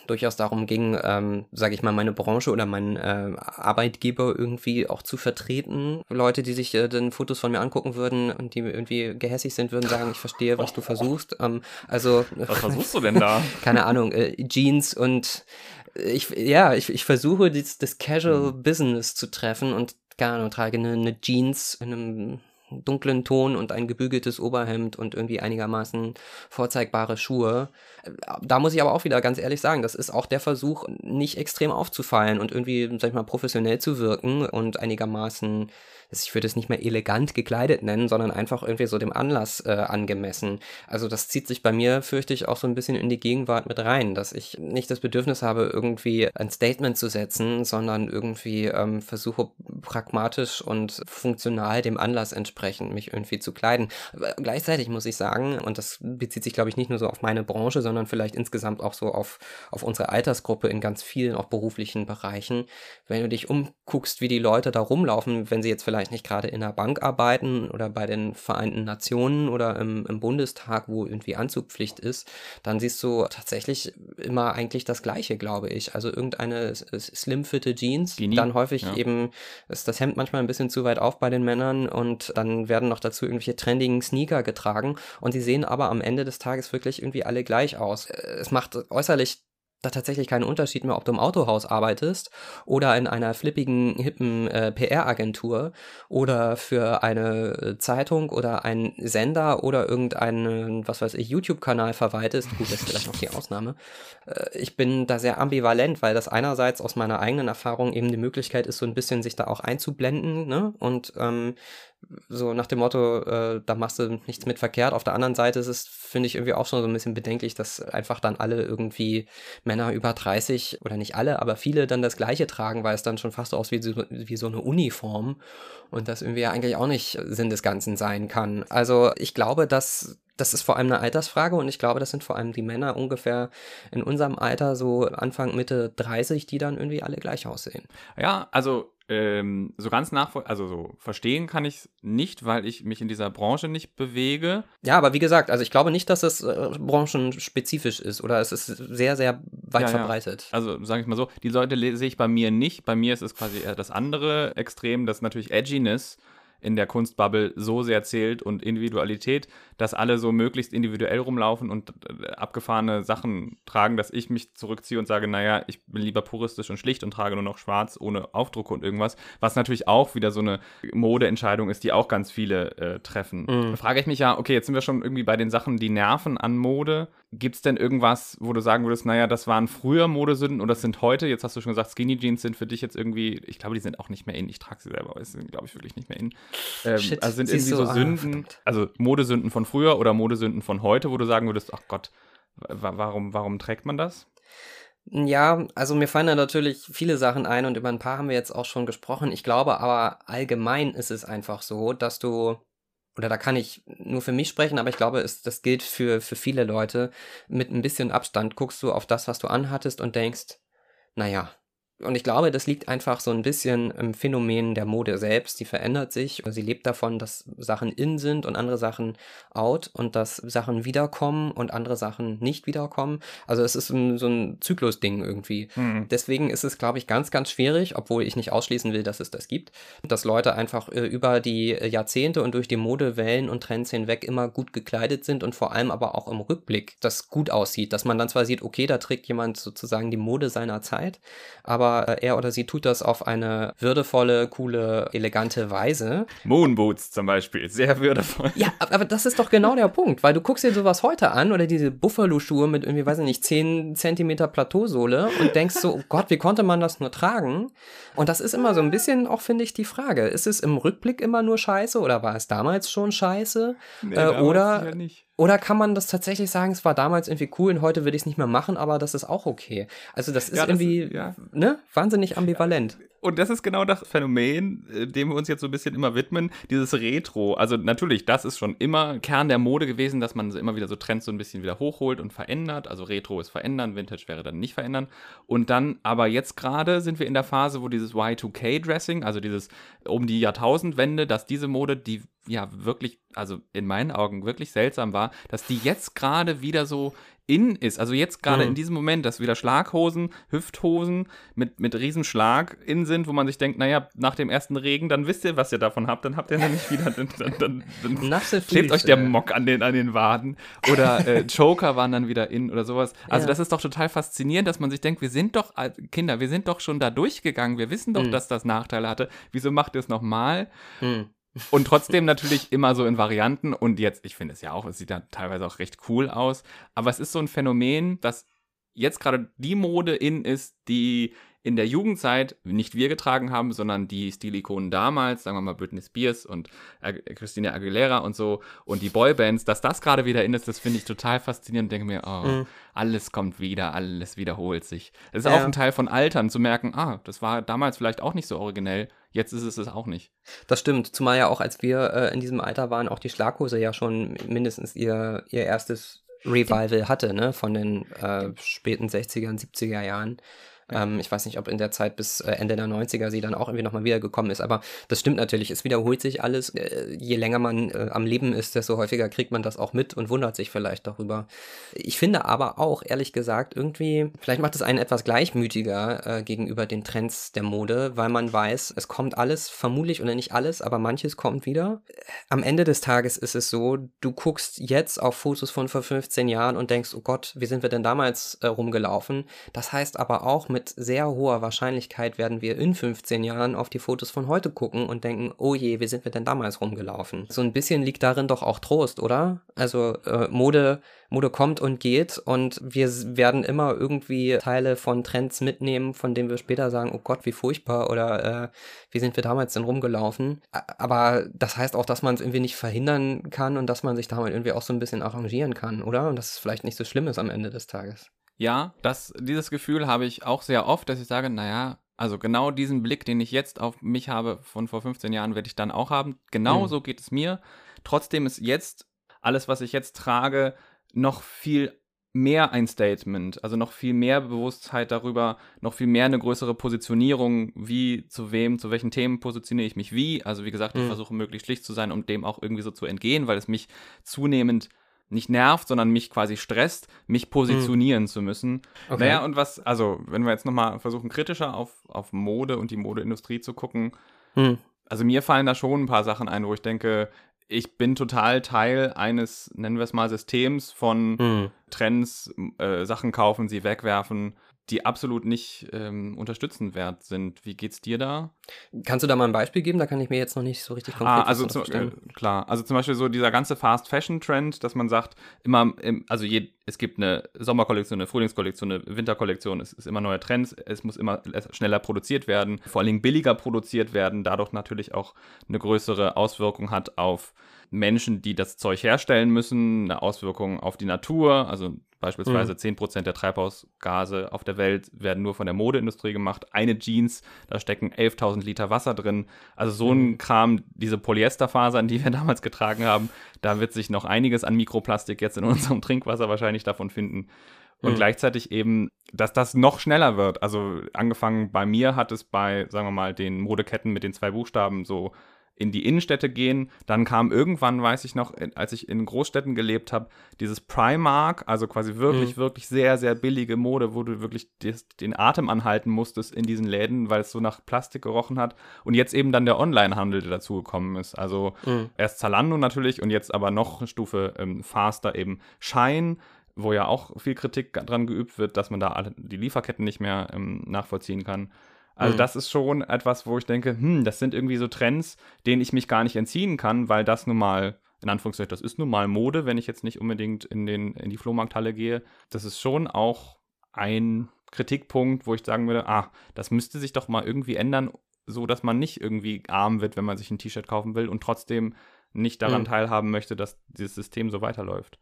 durchaus darum ging, ähm, sage ich mal, meine Branche oder meinen äh, Arbeitgeber irgendwie auch zu vertreten. Leute, die sich äh, dann Fotos von mir angucken würden und die irgendwie gehässig sind, würden sagen, ich verstehe, was du versuchst. Ähm, also was versuchst du denn da? keine Ahnung, äh, Jeans und ich ja, ich, ich versuche das, das Casual mhm. Business zu treffen und keine Ahnung, trage eine, eine Jeans in einem dunklen Ton und ein gebügeltes Oberhemd und irgendwie einigermaßen vorzeigbare Schuhe. Da muss ich aber auch wieder ganz ehrlich sagen, das ist auch der Versuch, nicht extrem aufzufallen und irgendwie, sag ich mal, professionell zu wirken und einigermaßen ich würde es nicht mehr elegant gekleidet nennen, sondern einfach irgendwie so dem Anlass äh, angemessen. Also das zieht sich bei mir, fürchte ich, auch so ein bisschen in die Gegenwart mit rein, dass ich nicht das Bedürfnis habe, irgendwie ein Statement zu setzen, sondern irgendwie ähm, versuche pragmatisch und funktional dem Anlass entsprechend mich irgendwie zu kleiden. Aber gleichzeitig muss ich sagen, und das bezieht sich, glaube ich, nicht nur so auf meine Branche, sondern vielleicht insgesamt auch so auf, auf unsere Altersgruppe in ganz vielen auch beruflichen Bereichen. Wenn du dich umguckst, wie die Leute da rumlaufen, wenn sie jetzt vielleicht vielleicht nicht gerade in der Bank arbeiten oder bei den Vereinten Nationen oder im, im Bundestag, wo irgendwie Anzugpflicht ist, dann siehst du tatsächlich immer eigentlich das Gleiche, glaube ich. Also irgendeine slim-fitte Jeans, Genie, dann häufig ja. eben ist das Hemd manchmal ein bisschen zu weit auf bei den Männern und dann werden noch dazu irgendwelche trendigen Sneaker getragen und die sehen aber am Ende des Tages wirklich irgendwie alle gleich aus. Es macht äußerlich da tatsächlich keinen Unterschied mehr, ob du im Autohaus arbeitest oder in einer flippigen, hippen äh, PR-Agentur oder für eine äh, Zeitung oder einen Sender oder irgendeinen, was weiß ich, YouTube-Kanal verwaltest. Gut, das ist vielleicht noch die Ausnahme. Äh, ich bin da sehr ambivalent, weil das einerseits aus meiner eigenen Erfahrung eben die Möglichkeit ist, so ein bisschen sich da auch einzublenden ne? und ähm, so nach dem Motto, äh, da machst du nichts mit verkehrt. Auf der anderen Seite ist es, finde ich, irgendwie auch schon so ein bisschen bedenklich, dass einfach dann alle irgendwie Männer über 30 oder nicht alle, aber viele dann das Gleiche tragen, weil es dann schon fast so aussieht wie, wie so eine Uniform und das irgendwie eigentlich auch nicht Sinn des Ganzen sein kann. Also ich glaube, dass das ist vor allem eine Altersfrage und ich glaube, das sind vor allem die Männer ungefähr in unserem Alter, so Anfang, Mitte 30, die dann irgendwie alle gleich aussehen. Ja, also ähm, so ganz nachvollziehen, also so verstehen kann ich es nicht, weil ich mich in dieser Branche nicht bewege. Ja, aber wie gesagt, also ich glaube nicht, dass es äh, branchenspezifisch ist oder es ist sehr, sehr weit ja, verbreitet. Ja. Also sage ich mal so, die Leute sehe ich bei mir nicht. Bei mir ist es quasi eher das andere Extrem, das natürlich Edginess in der Kunstbubble so sehr zählt und Individualität, dass alle so möglichst individuell rumlaufen und äh, abgefahrene Sachen tragen, dass ich mich zurückziehe und sage, naja, ich bin lieber puristisch und schlicht und trage nur noch schwarz ohne Aufdruck und irgendwas, was natürlich auch wieder so eine Modeentscheidung ist, die auch ganz viele äh, treffen. Mhm. Da frage ich mich ja, okay, jetzt sind wir schon irgendwie bei den Sachen, die nerven an Mode. Gibt es denn irgendwas, wo du sagen würdest, naja, das waren früher Modesünden oder das sind heute, jetzt hast du schon gesagt, Skinny Jeans sind für dich jetzt irgendwie, ich glaube, die sind auch nicht mehr in, ich trage sie selber, aber es sind, glaube ich, wirklich nicht mehr in. Ähm, Shit, also sind irgendwie so, so ah, Sünden, ah, also Modesünden von früher oder Modesünden von heute, wo du sagen würdest, ach Gott, warum, warum trägt man das? Ja, also mir fallen da natürlich viele Sachen ein und über ein paar haben wir jetzt auch schon gesprochen. Ich glaube aber allgemein ist es einfach so, dass du, oder da kann ich nur für mich sprechen, aber ich glaube, es, das gilt für, für viele Leute, mit ein bisschen Abstand guckst du auf das, was du anhattest und denkst, naja, und ich glaube, das liegt einfach so ein bisschen im Phänomen der Mode selbst. Die verändert sich. Sie lebt davon, dass Sachen in sind und andere Sachen out und dass Sachen wiederkommen und andere Sachen nicht wiederkommen. Also es ist so ein Zyklusding irgendwie. Mhm. Deswegen ist es, glaube ich, ganz, ganz schwierig, obwohl ich nicht ausschließen will, dass es das gibt, dass Leute einfach äh, über die Jahrzehnte und durch die Modewellen und Trends hinweg immer gut gekleidet sind und vor allem aber auch im Rückblick das gut aussieht, dass man dann zwar sieht, okay, da trägt jemand sozusagen die Mode seiner Zeit, aber aber äh, er oder sie tut das auf eine würdevolle, coole, elegante Weise. Moonboots zum Beispiel, sehr würdevoll. Ja, aber das ist doch genau der Punkt, weil du guckst dir sowas heute an oder diese Buffalo-Schuhe mit irgendwie, weiß ich nicht, 10 Zentimeter Plateausohle und denkst so, oh Gott, wie konnte man das nur tragen? Und das ist immer so ein bisschen auch, finde ich, die Frage. Ist es im Rückblick immer nur scheiße oder war es damals schon scheiße? Nee, äh, oder, ja oder kann man das tatsächlich sagen, es war damals irgendwie cool und heute würde ich es nicht mehr machen, aber das ist auch okay. Also das ist ja, das irgendwie ist, ja. ne, wahnsinnig ambivalent. Und das ist genau das Phänomen, äh, dem wir uns jetzt so ein bisschen immer widmen, dieses Retro. Also natürlich, das ist schon immer Kern der Mode gewesen, dass man immer wieder so Trends so ein bisschen wieder hochholt und verändert. Also Retro ist verändern, Vintage wäre dann nicht verändern. Und dann, aber jetzt gerade sind wir in der Phase, wo dieses Y2K-Dressing, also dieses um die Jahrtausendwende, dass diese Mode, die ja wirklich, also in meinen Augen wirklich seltsam war, dass die jetzt gerade wieder so in ist. Also jetzt gerade mhm. in diesem Moment, dass wieder Schlaghosen, Hüfthosen mit, mit Riesenschlag in sind, wo man sich denkt, naja, nach dem ersten Regen, dann wisst ihr, was ihr davon habt, dann habt ihr nämlich wieder, dann, dann, dann, dann klebt euch der Mock an den, an den Waden. Oder äh, Joker waren dann wieder in oder sowas. Also ja. das ist doch total faszinierend, dass man sich denkt, wir sind doch, Kinder, wir sind doch schon da durchgegangen, wir wissen doch, mhm. dass das Nachteile hatte. Wieso macht ihr es nochmal? Mhm. Und trotzdem natürlich immer so in Varianten. Und jetzt, ich finde es ja auch, es sieht da teilweise auch recht cool aus. Aber es ist so ein Phänomen, dass jetzt gerade die Mode in ist, die in der Jugendzeit nicht wir getragen haben, sondern die Stilikonen damals, sagen wir mal Britney Spears und Christina Aguilera und so und die Boybands, dass das gerade wieder in ist, das finde ich total faszinierend denke mir, oh, mhm. alles kommt wieder, alles wiederholt sich. Es ist ja. auch ein Teil von Altern, zu merken, ah, das war damals vielleicht auch nicht so originell, jetzt ist es es auch nicht. Das stimmt, zumal ja auch, als wir äh, in diesem Alter waren, auch die Schlaghose ja schon mindestens ihr, ihr erstes Revival hatte, ne, von den äh, späten 60er und 70er Jahren. Ähm, ich weiß nicht, ob in der Zeit bis äh, Ende der 90er sie dann auch irgendwie nochmal wiedergekommen ist, aber das stimmt natürlich. Es wiederholt sich alles. Äh, je länger man äh, am Leben ist, desto häufiger kriegt man das auch mit und wundert sich vielleicht darüber. Ich finde aber auch, ehrlich gesagt, irgendwie, vielleicht macht es einen etwas gleichmütiger äh, gegenüber den Trends der Mode, weil man weiß, es kommt alles, vermutlich oder nicht alles, aber manches kommt wieder. Am Ende des Tages ist es so, du guckst jetzt auf Fotos von vor 15 Jahren und denkst, oh Gott, wie sind wir denn damals äh, rumgelaufen? Das heißt aber auch, mit sehr hoher Wahrscheinlichkeit werden wir in 15 Jahren auf die Fotos von heute gucken und denken, oh je, wie sind wir denn damals rumgelaufen? So ein bisschen liegt darin doch auch Trost, oder? Also äh, Mode, Mode kommt und geht und wir werden immer irgendwie Teile von Trends mitnehmen, von denen wir später sagen, oh Gott, wie furchtbar oder äh, wie sind wir damals denn rumgelaufen? Aber das heißt auch, dass man es irgendwie nicht verhindern kann und dass man sich damit irgendwie auch so ein bisschen arrangieren kann, oder? Und dass es vielleicht nicht so schlimm ist am Ende des Tages. Ja, das, dieses Gefühl habe ich auch sehr oft, dass ich sage, naja, also genau diesen Blick, den ich jetzt auf mich habe von vor 15 Jahren, werde ich dann auch haben. Genau mhm. so geht es mir. Trotzdem ist jetzt alles, was ich jetzt trage, noch viel mehr ein Statement, also noch viel mehr Bewusstheit darüber, noch viel mehr eine größere Positionierung, wie, zu wem, zu welchen Themen positioniere ich mich wie. Also wie gesagt, ich mhm. versuche möglichst schlicht zu sein, um dem auch irgendwie so zu entgehen, weil es mich zunehmend nicht nervt, sondern mich quasi stresst, mich positionieren hm. zu müssen. Okay. Naja, und was, also, wenn wir jetzt nochmal versuchen, kritischer auf, auf Mode und die Modeindustrie zu gucken, hm. also mir fallen da schon ein paar Sachen ein, wo ich denke, ich bin total Teil eines, nennen wir es mal, Systems von hm. Trends, äh, Sachen kaufen, sie wegwerfen, die absolut nicht ähm, unterstützenswert sind. Wie geht's dir da? Kannst du da mal ein Beispiel geben? Da kann ich mir jetzt noch nicht so richtig konkret ah, also zum, äh, klar, also zum Beispiel so dieser ganze Fast Fashion Trend, dass man sagt, immer, im, also je, es gibt eine Sommerkollektion, eine Frühlingskollektion, eine Winterkollektion, es ist immer neue Trends, es muss immer schneller produziert werden, vor allen Dingen billiger produziert werden, dadurch natürlich auch eine größere Auswirkung hat auf Menschen, die das Zeug herstellen müssen, eine Auswirkung auf die Natur. Also beispielsweise mhm. 10% der Treibhausgase auf der Welt werden nur von der Modeindustrie gemacht. Eine Jeans, da stecken 11.000 Liter Wasser drin. Also so ein mhm. Kram, diese Polyesterfasern, die wir damals getragen haben, da wird sich noch einiges an Mikroplastik jetzt in unserem Trinkwasser wahrscheinlich davon finden. Und mhm. gleichzeitig eben, dass das noch schneller wird. Also angefangen bei mir hat es bei, sagen wir mal, den Modeketten mit den zwei Buchstaben so in die Innenstädte gehen. Dann kam irgendwann, weiß ich noch, als ich in Großstädten gelebt habe, dieses Primark, also quasi wirklich, mhm. wirklich sehr, sehr billige Mode, wo du wirklich des, den Atem anhalten musstest in diesen Läden, weil es so nach Plastik gerochen hat. Und jetzt eben dann der Onlinehandel, der dazugekommen ist. Also mhm. erst Zalando natürlich und jetzt aber noch eine Stufe ähm, faster eben Shine wo ja auch viel Kritik dran geübt wird, dass man da alle, die Lieferketten nicht mehr ähm, nachvollziehen kann. Also mhm. das ist schon etwas, wo ich denke, hm, das sind irgendwie so Trends, denen ich mich gar nicht entziehen kann, weil das nun mal, in Anführungszeichen, das ist nun mal Mode, wenn ich jetzt nicht unbedingt in, den, in die Flohmarkthalle gehe. Das ist schon auch ein Kritikpunkt, wo ich sagen würde, ah, das müsste sich doch mal irgendwie ändern, so dass man nicht irgendwie arm wird, wenn man sich ein T-Shirt kaufen will und trotzdem nicht daran mhm. teilhaben möchte, dass dieses System so weiterläuft.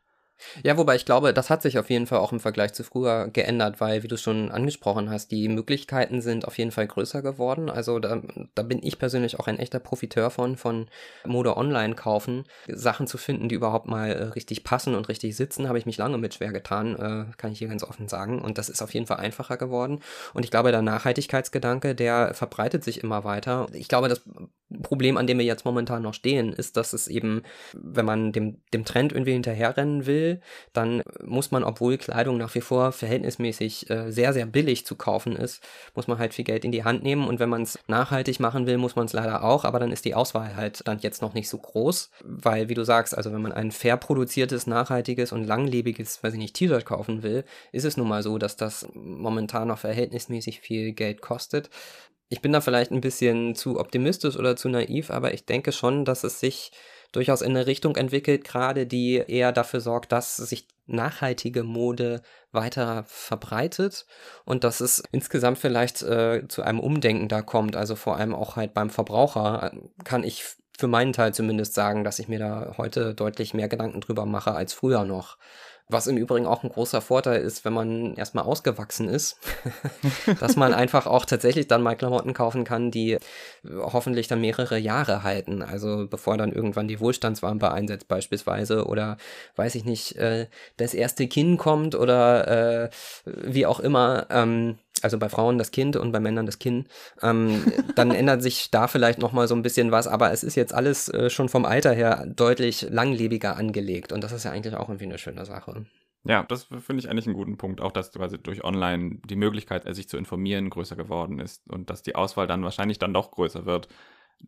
Ja, wobei ich glaube, das hat sich auf jeden Fall auch im Vergleich zu früher geändert, weil, wie du schon angesprochen hast, die Möglichkeiten sind auf jeden Fall größer geworden. Also da, da bin ich persönlich auch ein echter Profiteur von, von Mode online kaufen. Sachen zu finden, die überhaupt mal äh, richtig passen und richtig sitzen, habe ich mich lange mit schwer getan, äh, kann ich hier ganz offen sagen. Und das ist auf jeden Fall einfacher geworden. Und ich glaube, der Nachhaltigkeitsgedanke, der verbreitet sich immer weiter. Ich glaube, das Problem, an dem wir jetzt momentan noch stehen, ist, dass es eben, wenn man dem, dem Trend irgendwie hinterherrennen will, dann muss man, obwohl Kleidung nach wie vor verhältnismäßig äh, sehr, sehr billig zu kaufen ist, muss man halt viel Geld in die Hand nehmen. Und wenn man es nachhaltig machen will, muss man es leider auch, aber dann ist die Auswahl halt dann jetzt noch nicht so groß, weil, wie du sagst, also wenn man ein fair produziertes, nachhaltiges und langlebiges, weiß ich nicht, T-Shirt kaufen will, ist es nun mal so, dass das momentan noch verhältnismäßig viel Geld kostet ich bin da vielleicht ein bisschen zu optimistisch oder zu naiv, aber ich denke schon, dass es sich durchaus in eine Richtung entwickelt, gerade die eher dafür sorgt, dass sich nachhaltige Mode weiter verbreitet und dass es insgesamt vielleicht äh, zu einem Umdenken da kommt. Also vor allem auch halt beim Verbraucher äh, kann ich für meinen Teil zumindest sagen, dass ich mir da heute deutlich mehr Gedanken drüber mache als früher noch. Was im Übrigen auch ein großer Vorteil ist, wenn man erstmal ausgewachsen ist, dass man einfach auch tatsächlich dann mal Klamotten kaufen kann, die hoffentlich dann mehrere Jahre halten. Also bevor dann irgendwann die Wohlstandswampe einsetzt beispielsweise oder weiß ich nicht, äh, das erste Kind kommt oder äh, wie auch immer. Ähm, also bei Frauen das Kind und bei Männern das Kinn, ähm, dann ändert sich da vielleicht nochmal so ein bisschen was, aber es ist jetzt alles äh, schon vom Alter her deutlich langlebiger angelegt und das ist ja eigentlich auch irgendwie eine schöne Sache. Ja, das finde ich eigentlich einen guten Punkt. Auch, dass quasi durch online die Möglichkeit, sich zu informieren, größer geworden ist und dass die Auswahl dann wahrscheinlich dann doch größer wird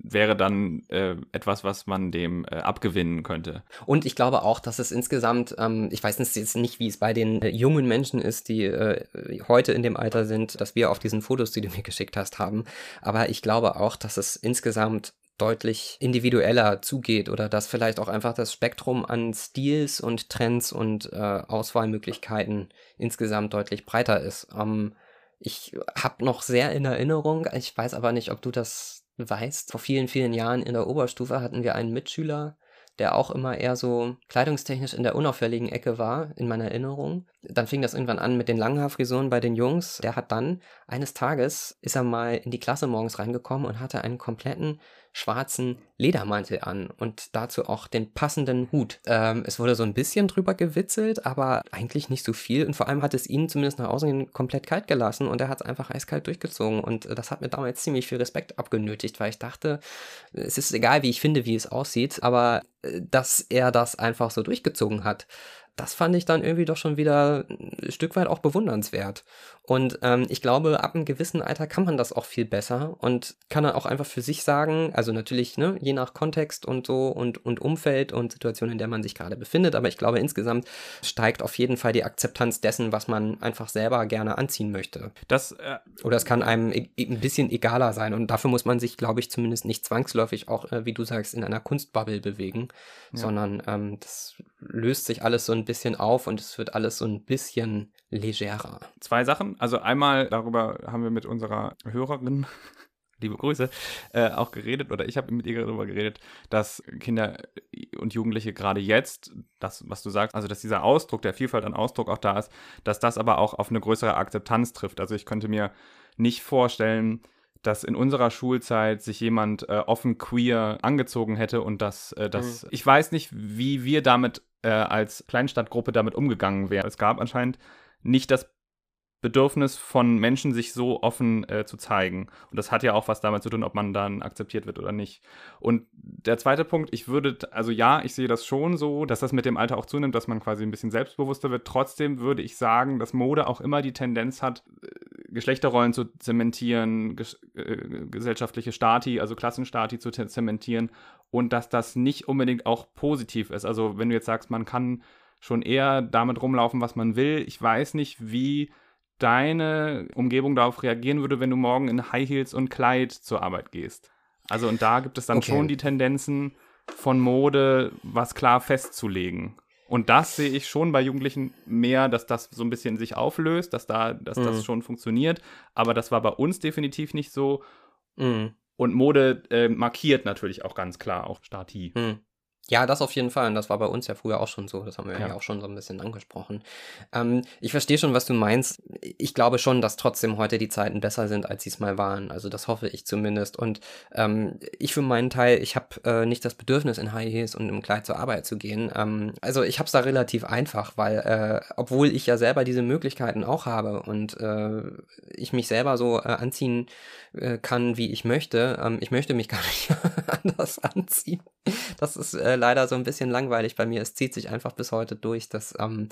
wäre dann äh, etwas, was man dem äh, abgewinnen könnte. Und ich glaube auch, dass es insgesamt, ähm, ich weiß jetzt nicht, wie es bei den äh, jungen Menschen ist, die äh, heute in dem Alter sind, dass wir auf diesen Fotos, die du mir geschickt hast, haben. Aber ich glaube auch, dass es insgesamt deutlich individueller zugeht oder dass vielleicht auch einfach das Spektrum an Stils und Trends und äh, Auswahlmöglichkeiten insgesamt deutlich breiter ist. Ähm, ich habe noch sehr in Erinnerung, ich weiß aber nicht, ob du das weißt, vor vielen, vielen Jahren in der Oberstufe hatten wir einen Mitschüler, der auch immer eher so kleidungstechnisch in der unauffälligen Ecke war, in meiner Erinnerung. Dann fing das irgendwann an mit den Langhaarfrisuren bei den Jungs. Der hat dann, eines Tages, ist er mal in die Klasse morgens reingekommen und hatte einen kompletten schwarzen Ledermantel an und dazu auch den passenden Hut. Ähm, es wurde so ein bisschen drüber gewitzelt, aber eigentlich nicht so viel und vor allem hat es ihn zumindest nach außen komplett kalt gelassen und er hat es einfach eiskalt durchgezogen und das hat mir damals ziemlich viel Respekt abgenötigt, weil ich dachte, es ist egal, wie ich finde, wie es aussieht, aber äh, dass er das einfach so durchgezogen hat, das fand ich dann irgendwie doch schon wieder ein Stück weit auch bewundernswert. Und ähm, ich glaube, ab einem gewissen Alter kann man das auch viel besser und kann dann auch einfach für sich sagen, also natürlich, ne, je nach Kontext und so und, und Umfeld und Situation, in der man sich gerade befindet, aber ich glaube, insgesamt steigt auf jeden Fall die Akzeptanz dessen, was man einfach selber gerne anziehen möchte. Das, äh, Oder es kann einem e ein bisschen egaler sein und dafür muss man sich, glaube ich, zumindest nicht zwangsläufig auch, äh, wie du sagst, in einer Kunstbubble bewegen, ja. sondern ähm, das löst sich alles so ein bisschen auf und es wird alles so ein bisschen legerer. Zwei Sachen. Also einmal, darüber haben wir mit unserer Hörerin liebe Grüße, äh, auch geredet oder ich habe mit ihr darüber geredet, dass Kinder und Jugendliche gerade jetzt, das, was du sagst, also dass dieser Ausdruck, der Vielfalt an Ausdruck auch da ist, dass das aber auch auf eine größere Akzeptanz trifft. Also ich könnte mir nicht vorstellen, dass in unserer Schulzeit sich jemand äh, offen queer angezogen hätte und dass äh, das, mhm. ich weiß nicht, wie wir damit äh, als Kleinstadtgruppe damit umgegangen wären. Es gab anscheinend nicht das Bedürfnis von Menschen, sich so offen äh, zu zeigen. Und das hat ja auch was damit zu tun, ob man dann akzeptiert wird oder nicht. Und der zweite Punkt, ich würde, also ja, ich sehe das schon so, dass das mit dem Alter auch zunimmt, dass man quasi ein bisschen selbstbewusster wird. Trotzdem würde ich sagen, dass Mode auch immer die Tendenz hat, äh, Geschlechterrollen zu zementieren, ges äh, gesellschaftliche Stati, also Klassenstati zu zementieren und dass das nicht unbedingt auch positiv ist. Also wenn du jetzt sagst, man kann schon eher damit rumlaufen, was man will. Ich weiß nicht, wie deine Umgebung darauf reagieren würde, wenn du morgen in High Heels und Kleid zur Arbeit gehst. Also und da gibt es dann okay. schon die Tendenzen von Mode, was klar festzulegen. Und das sehe ich schon bei Jugendlichen mehr, dass das so ein bisschen sich auflöst, dass da, dass mhm. das schon funktioniert. Aber das war bei uns definitiv nicht so. Mhm. Und Mode äh, markiert natürlich auch ganz klar auch Stati. Mhm. Ja, das auf jeden Fall. Und das war bei uns ja früher auch schon so. Das haben wir ja, ja auch schon so ein bisschen angesprochen. Ähm, ich verstehe schon, was du meinst. Ich glaube schon, dass trotzdem heute die Zeiten besser sind, als sie es mal waren. Also das hoffe ich zumindest. Und ähm, ich für meinen Teil, ich habe äh, nicht das Bedürfnis, in High Heels und im Kleid zur Arbeit zu gehen. Ähm, also ich habe es da relativ einfach, weil äh, obwohl ich ja selber diese Möglichkeiten auch habe und äh, ich mich selber so äh, anziehen äh, kann, wie ich möchte, ähm, ich möchte mich gar nicht anders anziehen. Das ist äh, leider so ein bisschen langweilig bei mir. Es zieht sich einfach bis heute durch, dass ähm,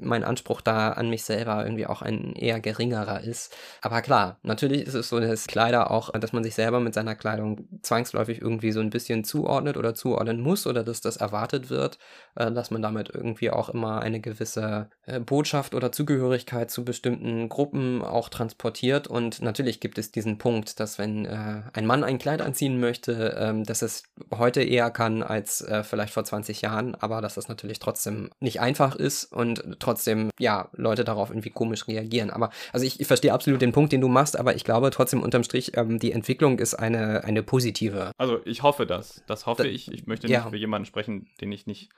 mein Anspruch da an mich selber irgendwie auch ein eher geringerer ist. Aber klar, natürlich ist es so, dass Kleider auch, dass man sich selber mit seiner Kleidung zwangsläufig irgendwie so ein bisschen zuordnet oder zuordnen muss oder dass das erwartet wird, äh, dass man damit irgendwie auch immer eine gewisse äh, Botschaft oder Zugehörigkeit zu bestimmten Gruppen auch transportiert. Und natürlich gibt es diesen Punkt, dass wenn äh, ein Mann ein Kleid anziehen möchte, ähm, dass es heute eher kann als äh, vielleicht vor 20 Jahren, aber dass das natürlich trotzdem nicht einfach ist und trotzdem, ja, Leute darauf irgendwie komisch reagieren. Aber, also ich, ich verstehe absolut den Punkt, den du machst, aber ich glaube trotzdem unterm Strich, ähm, die Entwicklung ist eine, eine positive. Also ich hoffe das. Das hoffe da, ich. Ich möchte nicht ja. für jemanden sprechen, den ich nicht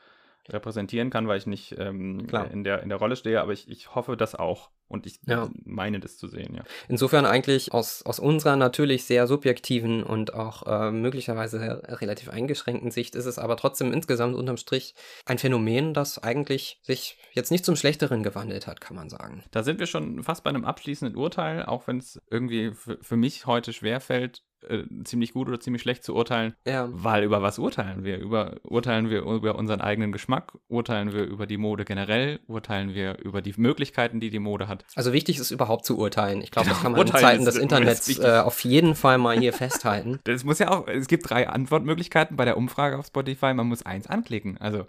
repräsentieren kann, weil ich nicht ähm, in, der, in der Rolle stehe, aber ich, ich hoffe das auch. Und ich ja. meine das zu sehen, ja. Insofern eigentlich aus, aus unserer natürlich sehr subjektiven und auch äh, möglicherweise relativ eingeschränkten Sicht ist es aber trotzdem insgesamt unterm Strich ein Phänomen, das eigentlich sich jetzt nicht zum Schlechteren gewandelt hat, kann man sagen. Da sind wir schon fast bei einem abschließenden Urteil, auch wenn es irgendwie für mich heute schwerfällt, äh, ziemlich gut oder ziemlich schlecht zu urteilen. Ja. Weil über was urteilen wir? Über, urteilen wir über unseren eigenen Geschmack? Urteilen wir über die Mode generell? Urteilen wir über die Möglichkeiten, die die Mode hat? Also wichtig ist überhaupt zu urteilen. Ich glaube, genau, das kann man in Zeiten des Internets äh, auf jeden Fall mal hier festhalten. Das muss ja auch, es gibt drei Antwortmöglichkeiten bei der Umfrage auf Spotify. Man muss eins anklicken. Also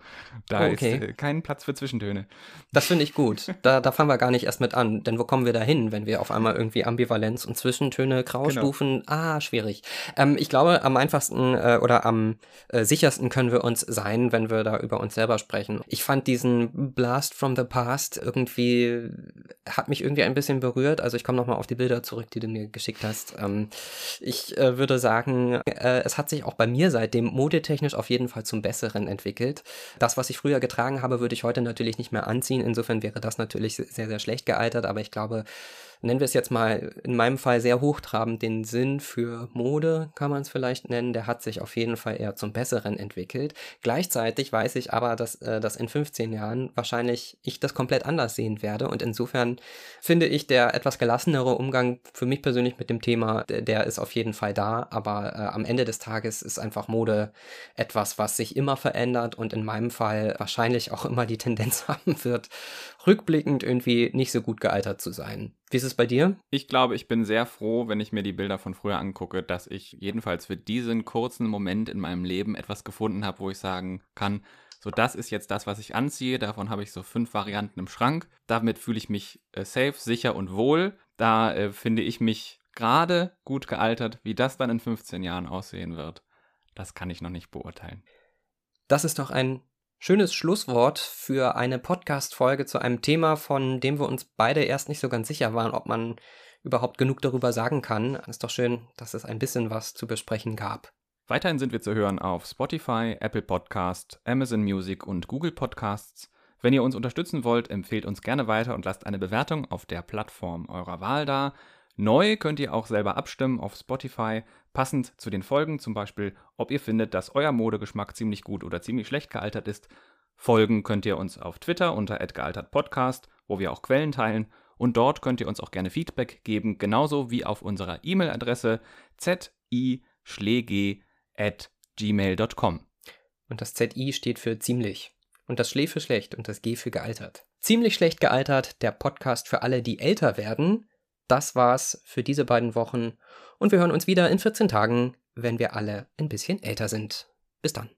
da oh, okay. ist äh, kein Platz für Zwischentöne. Das finde ich gut. Da, da fangen wir gar nicht erst mit an. Denn wo kommen wir da hin, wenn wir auf einmal irgendwie Ambivalenz und Zwischentöne, Graustufen, genau. ah, schwierig schwierig. Ähm, ich glaube, am einfachsten äh, oder am äh, sichersten können wir uns sein, wenn wir da über uns selber sprechen. Ich fand diesen Blast from the Past irgendwie, hat mich irgendwie ein bisschen berührt. Also ich komme nochmal auf die Bilder zurück, die du mir geschickt hast. Ähm, ich äh, würde sagen, äh, es hat sich auch bei mir seitdem modetechnisch auf jeden Fall zum Besseren entwickelt. Das, was ich früher getragen habe, würde ich heute natürlich nicht mehr anziehen. Insofern wäre das natürlich sehr, sehr schlecht gealtert. Aber ich glaube, nennen wir es jetzt mal in meinem Fall sehr hochtrabend, den Sinn für Mode, kann man es vielleicht nennen, der hat sich auf jeden Fall eher zum Besseren entwickelt. Gleichzeitig weiß ich aber, dass, äh, dass in 15 Jahren wahrscheinlich ich das komplett anders sehen werde. Und insofern finde ich der etwas gelassenere Umgang für mich persönlich mit dem Thema, der, der ist auf jeden Fall da, aber äh, am Ende des Tages ist einfach Mode etwas, was sich immer verändert und in meinem Fall wahrscheinlich auch immer die Tendenz haben wird, rückblickend irgendwie nicht so gut gealtert zu sein. Wie ist es bei dir? Ich glaube, ich bin sehr froh, wenn ich mir die Bilder von früher angucke, dass ich jedenfalls für diesen kurzen Moment in meinem Leben etwas gefunden habe, wo ich sagen kann, so das ist jetzt das, was ich anziehe. Davon habe ich so fünf Varianten im Schrank. Damit fühle ich mich äh, safe, sicher und wohl. Da äh, finde ich mich gerade gut gealtert. Wie das dann in 15 Jahren aussehen wird, das kann ich noch nicht beurteilen. Das ist doch ein Schönes Schlusswort für eine Podcast-Folge zu einem Thema, von dem wir uns beide erst nicht so ganz sicher waren, ob man überhaupt genug darüber sagen kann. Ist doch schön, dass es ein bisschen was zu besprechen gab. Weiterhin sind wir zu hören auf Spotify, Apple Podcast, Amazon Music und Google Podcasts. Wenn ihr uns unterstützen wollt, empfehlt uns gerne weiter und lasst eine Bewertung auf der Plattform eurer Wahl da. Neu könnt ihr auch selber abstimmen auf Spotify, passend zu den Folgen, zum Beispiel, ob ihr findet, dass euer Modegeschmack ziemlich gut oder ziemlich schlecht gealtert ist. Folgen könnt ihr uns auf Twitter unter @gealtertpodcast, wo wir auch Quellen teilen. Und dort könnt ihr uns auch gerne Feedback geben, genauso wie auf unserer E-Mail-Adresse zischläge@gmail.com. Und das ZI steht für ziemlich. Und das Schlä für schlecht und das G für gealtert. Ziemlich schlecht gealtert, der Podcast für alle, die älter werden. Das war's für diese beiden Wochen und wir hören uns wieder in 14 Tagen, wenn wir alle ein bisschen älter sind. Bis dann.